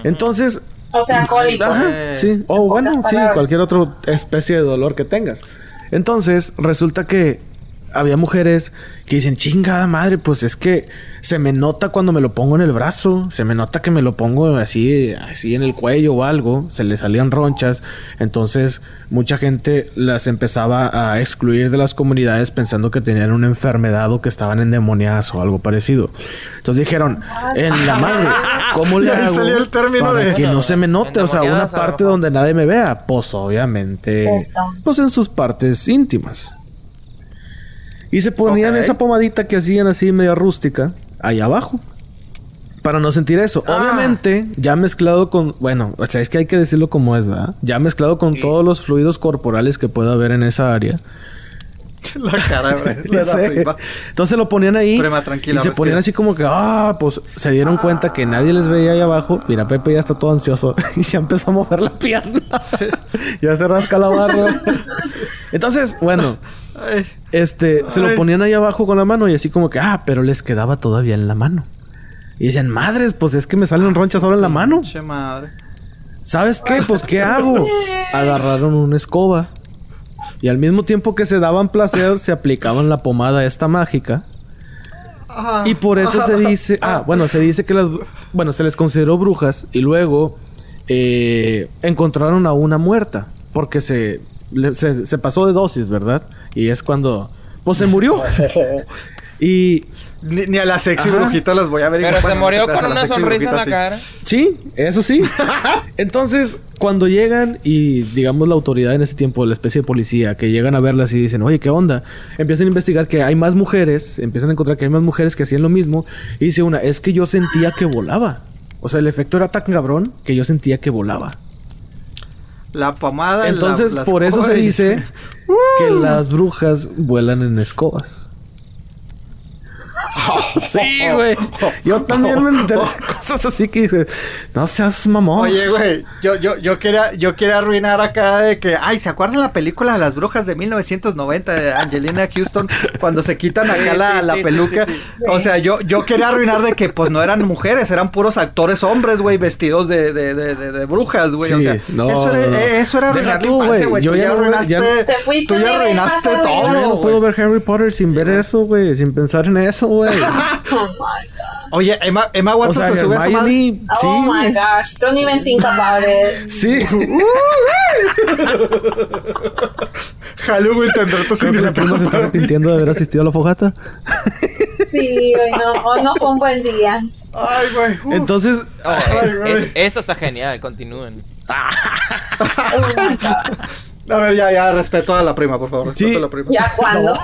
Entonces, O sea, alcohólico. Ajá, sí. O En bueno, sí, cualquier otra especie de dolor que tengas. Entonces, resulta que había mujeres que dicen, chingada madre, pues es que se me nota cuando me lo pongo en el brazo, se me nota que me lo pongo así, así en el cuello o algo, se le salían ronchas. Entonces, mucha gente las empezaba a excluir de las comunidades pensando que tenían una enfermedad o que estaban endemoniadas o algo parecido. Entonces dijeron, en la madre, ¿cómo le hago salió el término para de- que no se me note? O sea, una parte donde nadie me vea. Pues obviamente, pues en sus partes íntimas. Y se ponían esa pomadita que hacían así medio rústica ahí abajo. Para no sentir eso. Ah. Obviamente, ya mezclado con. Bueno, o sea, es que hay que decirlo como es, ¿verdad? Ya mezclado con todos los fluidos corporales que pueda haber en esa área. La cara, de la. Entonces lo ponían ahí. Prima, tranquila, y se ponían así como que, ah, pues se dieron cuenta que nadie les veía ahí abajo. Mira, Pepe ya está todo ansioso y ya empezó a mover la pierna. ya se rasca la barra. Entonces, bueno, Ay, este, se lo ponían ahí abajo con la mano y así como que, ah, pero les quedaba todavía en la mano. Y decían, madres, pues es que me salen ronchas ahora en la mano. madre. ¿Sabes qué? Pues ¿qué hago? Agarraron una escoba. Y al mismo tiempo que se daban placer, se aplicaban la pomada esta mágica. Y por eso se dice... Ah, bueno, se dice que las... Bueno, se les consideró brujas y luego eh, encontraron a una muerta. Porque se, le- se, se pasó de dosis, ¿verdad? Y es cuando... Pues se murió. y... Ni, ni a la sexy Ajá. brujita las voy a ver. Pero se murió la con una sonrisa en la sí. cara. Sí, eso sí. Entonces, cuando llegan y digamos la autoridad en ese tiempo, la especie de policía, que llegan a verlas y dicen, oye, ¿qué onda? Empiezan a investigar que hay más mujeres, empiezan a encontrar que hay más mujeres que hacían lo mismo. Y dice una, es que yo sentía que volaba. O sea, el efecto era tan cabrón que yo sentía que volaba. La pomada. la- Entonces, las por eso se dice que las brujas vuelan en escobas. Sí, güey. Yo también me enteré de cosas así que dices, no seas mamón. Oye, güey, yo, yo, yo quería, yo quería arruinar acá de que, ay, ¿se acuerdan la película de las brujas de 1990 de Angelina Houston cuando se quitan acá Sí, la, sí, la sí, peluca? sí, sí, O sea, yo, yo quería arruinar de que pues no eran mujeres, eran puros actores hombres, güey, vestidos de, de, de, de, de brujas, güey. o sea, no, eso, era, no. eso era Deja arruinar la tú, infancia, güey, Tú ya arruinaste, ya- tú ya arruinaste todo. Yo no puedo ver Harry Potter sin ver eso, güey. Sin pensar en eso, güey. Oh my god. Oye, Emma, Emma O Watson sea, se sube a su madre. Hermione, sí, Oh my gosh. Don't even think about it. Sí. Halloween tendrá tu prima se está significado. arrepintiendo de haber asistido a la fogata. Sí, hoy no, hoy no fue un buen día. Ay, güey. uh. Entonces, Oh, Ay, güey. eso, eso está genial, continúen. Oh. A ver, ya, ya, respeto a la prima, por favor. Respeto Sí. a la prima. ¿Ya cuándo?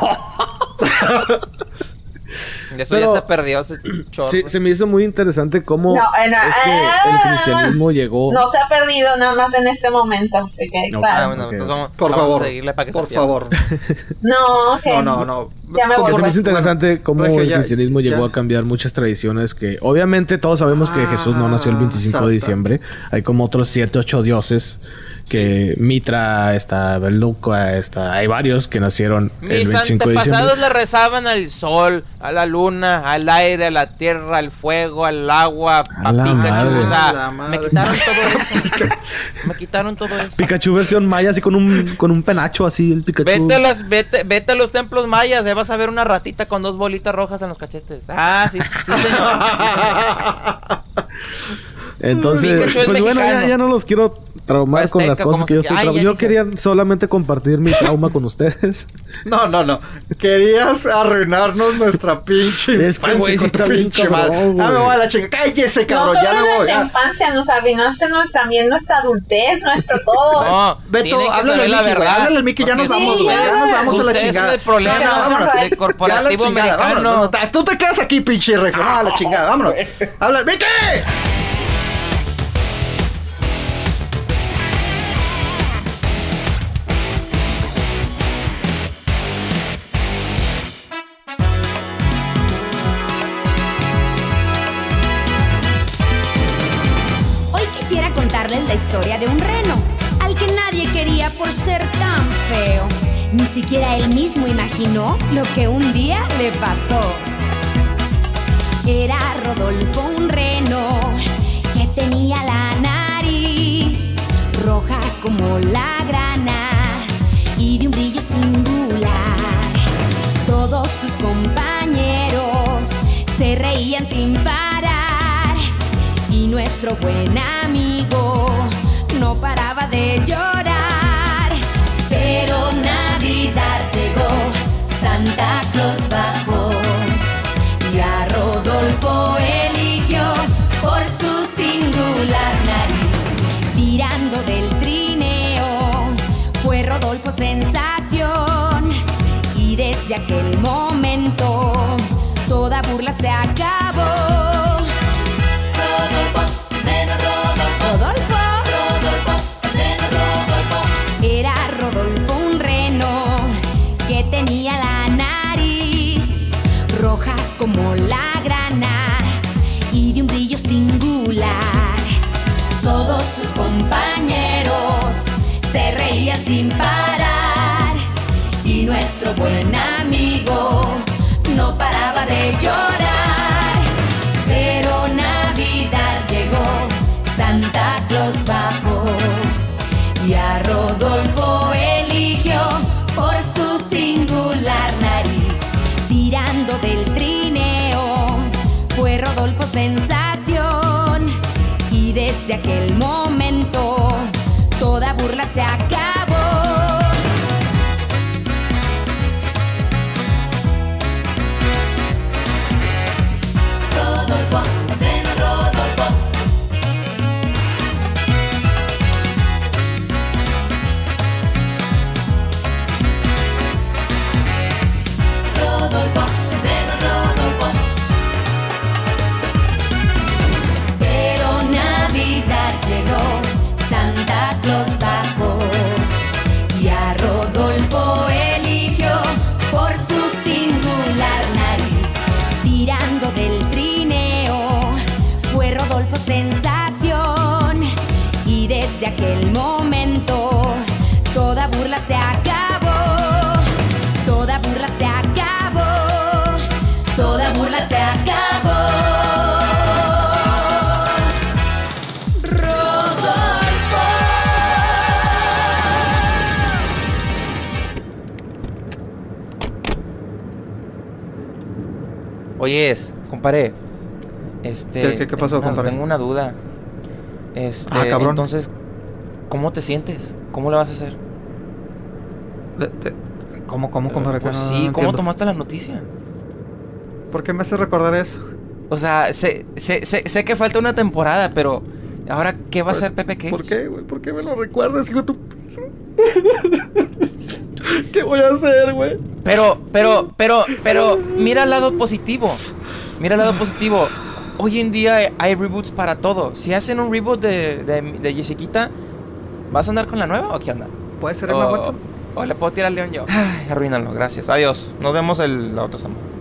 Eso Pero- ya se perdió ese chorro. sí, se me hizo muy interesante cómo No, eh, es que eh, el cristianismo llegó. No se ha perdido nada más en este momento. que Ah, bueno, Ok. entonces vamos, Por vamos favor. a seguirle para que Por se favor. No, ok. No, no, no. Ya me Porque voy. se me hizo interesante cómo Regio, el ya- cristianismo llegó ya. a cambiar muchas tradiciones que obviamente todos sabemos que Jesús no nació el 25 de exacto. diciembre. Hay como otros 7, 8 dioses que Mitra, está Beluca, está hay varios que nacieron el Mis 25 de antepasados diciembre. le rezaban al sol, a la luna, al aire, a la tierra, al fuego, al agua, a, Pikachu. O sea, me quitaron todo eso. me quitaron todo eso. Pikachu versión maya así con un con un penacho así el Pikachu. Vete a, las, vete, vete a los templos mayas, ya vas a ver una ratita con dos bolitas rojas en los cachetes. Ah, sí, sí, señor. Entonces, Pikachu es pues bueno, ya, mexicano. ya no los quiero traumar con las Azteca, cosas que yo estoy traumando. ya Yo quería solamente compartir mi trauma con ustedes. No, no, no. Querías arruinarnos nuestra pinche Es que, infancia güey, está pinche madre. güey. Ah, me voy a la chinga. Cállese, No cabrón. solo Ya me voy. nuestra ya. infancia, nos arruinaste nuestra, también nuestra adultez, nuestro todo. No, Beto, háblale la Mickey, verdad. háblale al Mickey, ya nos vamos, güey, ustedes- ya nos vamos a la ustedes chingada. el problema Ya, Ya la corporativo chingada, americano. Tú te quedas aquí, pinche regio. No, a la chingada, vámonos. Habla, Mickey. Historia de un reno, al que nadie quería por ser tan feo. Ni siquiera él mismo imaginó lo que un día le pasó. Era Rodolfo un reno que tenía la nariz roja como la grana y de un brillo singular. Todos sus compañeros se reían sin parar y nuestro buen amigo paraba de llorar. Nuestro buen amigo no paraba de llorar. Pero Navidad llegó, Santa Claus bajó y a Rodolfo eligió por su singular nariz. Tirando del trineo fue Rodolfo sensación y desde aquel momento toda burla se acabó. Se acabó. Toda burla se acabó. Toda burla se acabó. Oyes, compadre. Este. ¿Qué- qué- qué pasó, tengo una- compadre? Tengo una duda. Este. Ah, cabrón. Entonces, ¿cómo te sientes? ¿Cómo le vas a hacer? De- de- ¿Cómo, cómo, compadre? Pues no sí, ¿cómo tomaste la noticia? ¿Por qué me hace recordar eso? O sea, sé, sé, sé, sé que falta una temporada, pero ahora, ¿qué va a hacer Pepe Cage? ¿Por qué, güey? ¿Por qué me lo recuerdas, hijo tu... ¿Qué voy a hacer, güey? Pero, pero, pero, pero, mira el lado positivo. Mira el lado positivo. Hoy en día hay- hay reboots para todo. Si hacen un reboot de, de, de Jessiquita, ¿vas a andar con la nueva o qué onda? ¿Puede ser Emma O- Watson? O le puedo tirar al león yo. Ay, arruínalo, gracias. Adiós. Nos vemos el, la otra semana.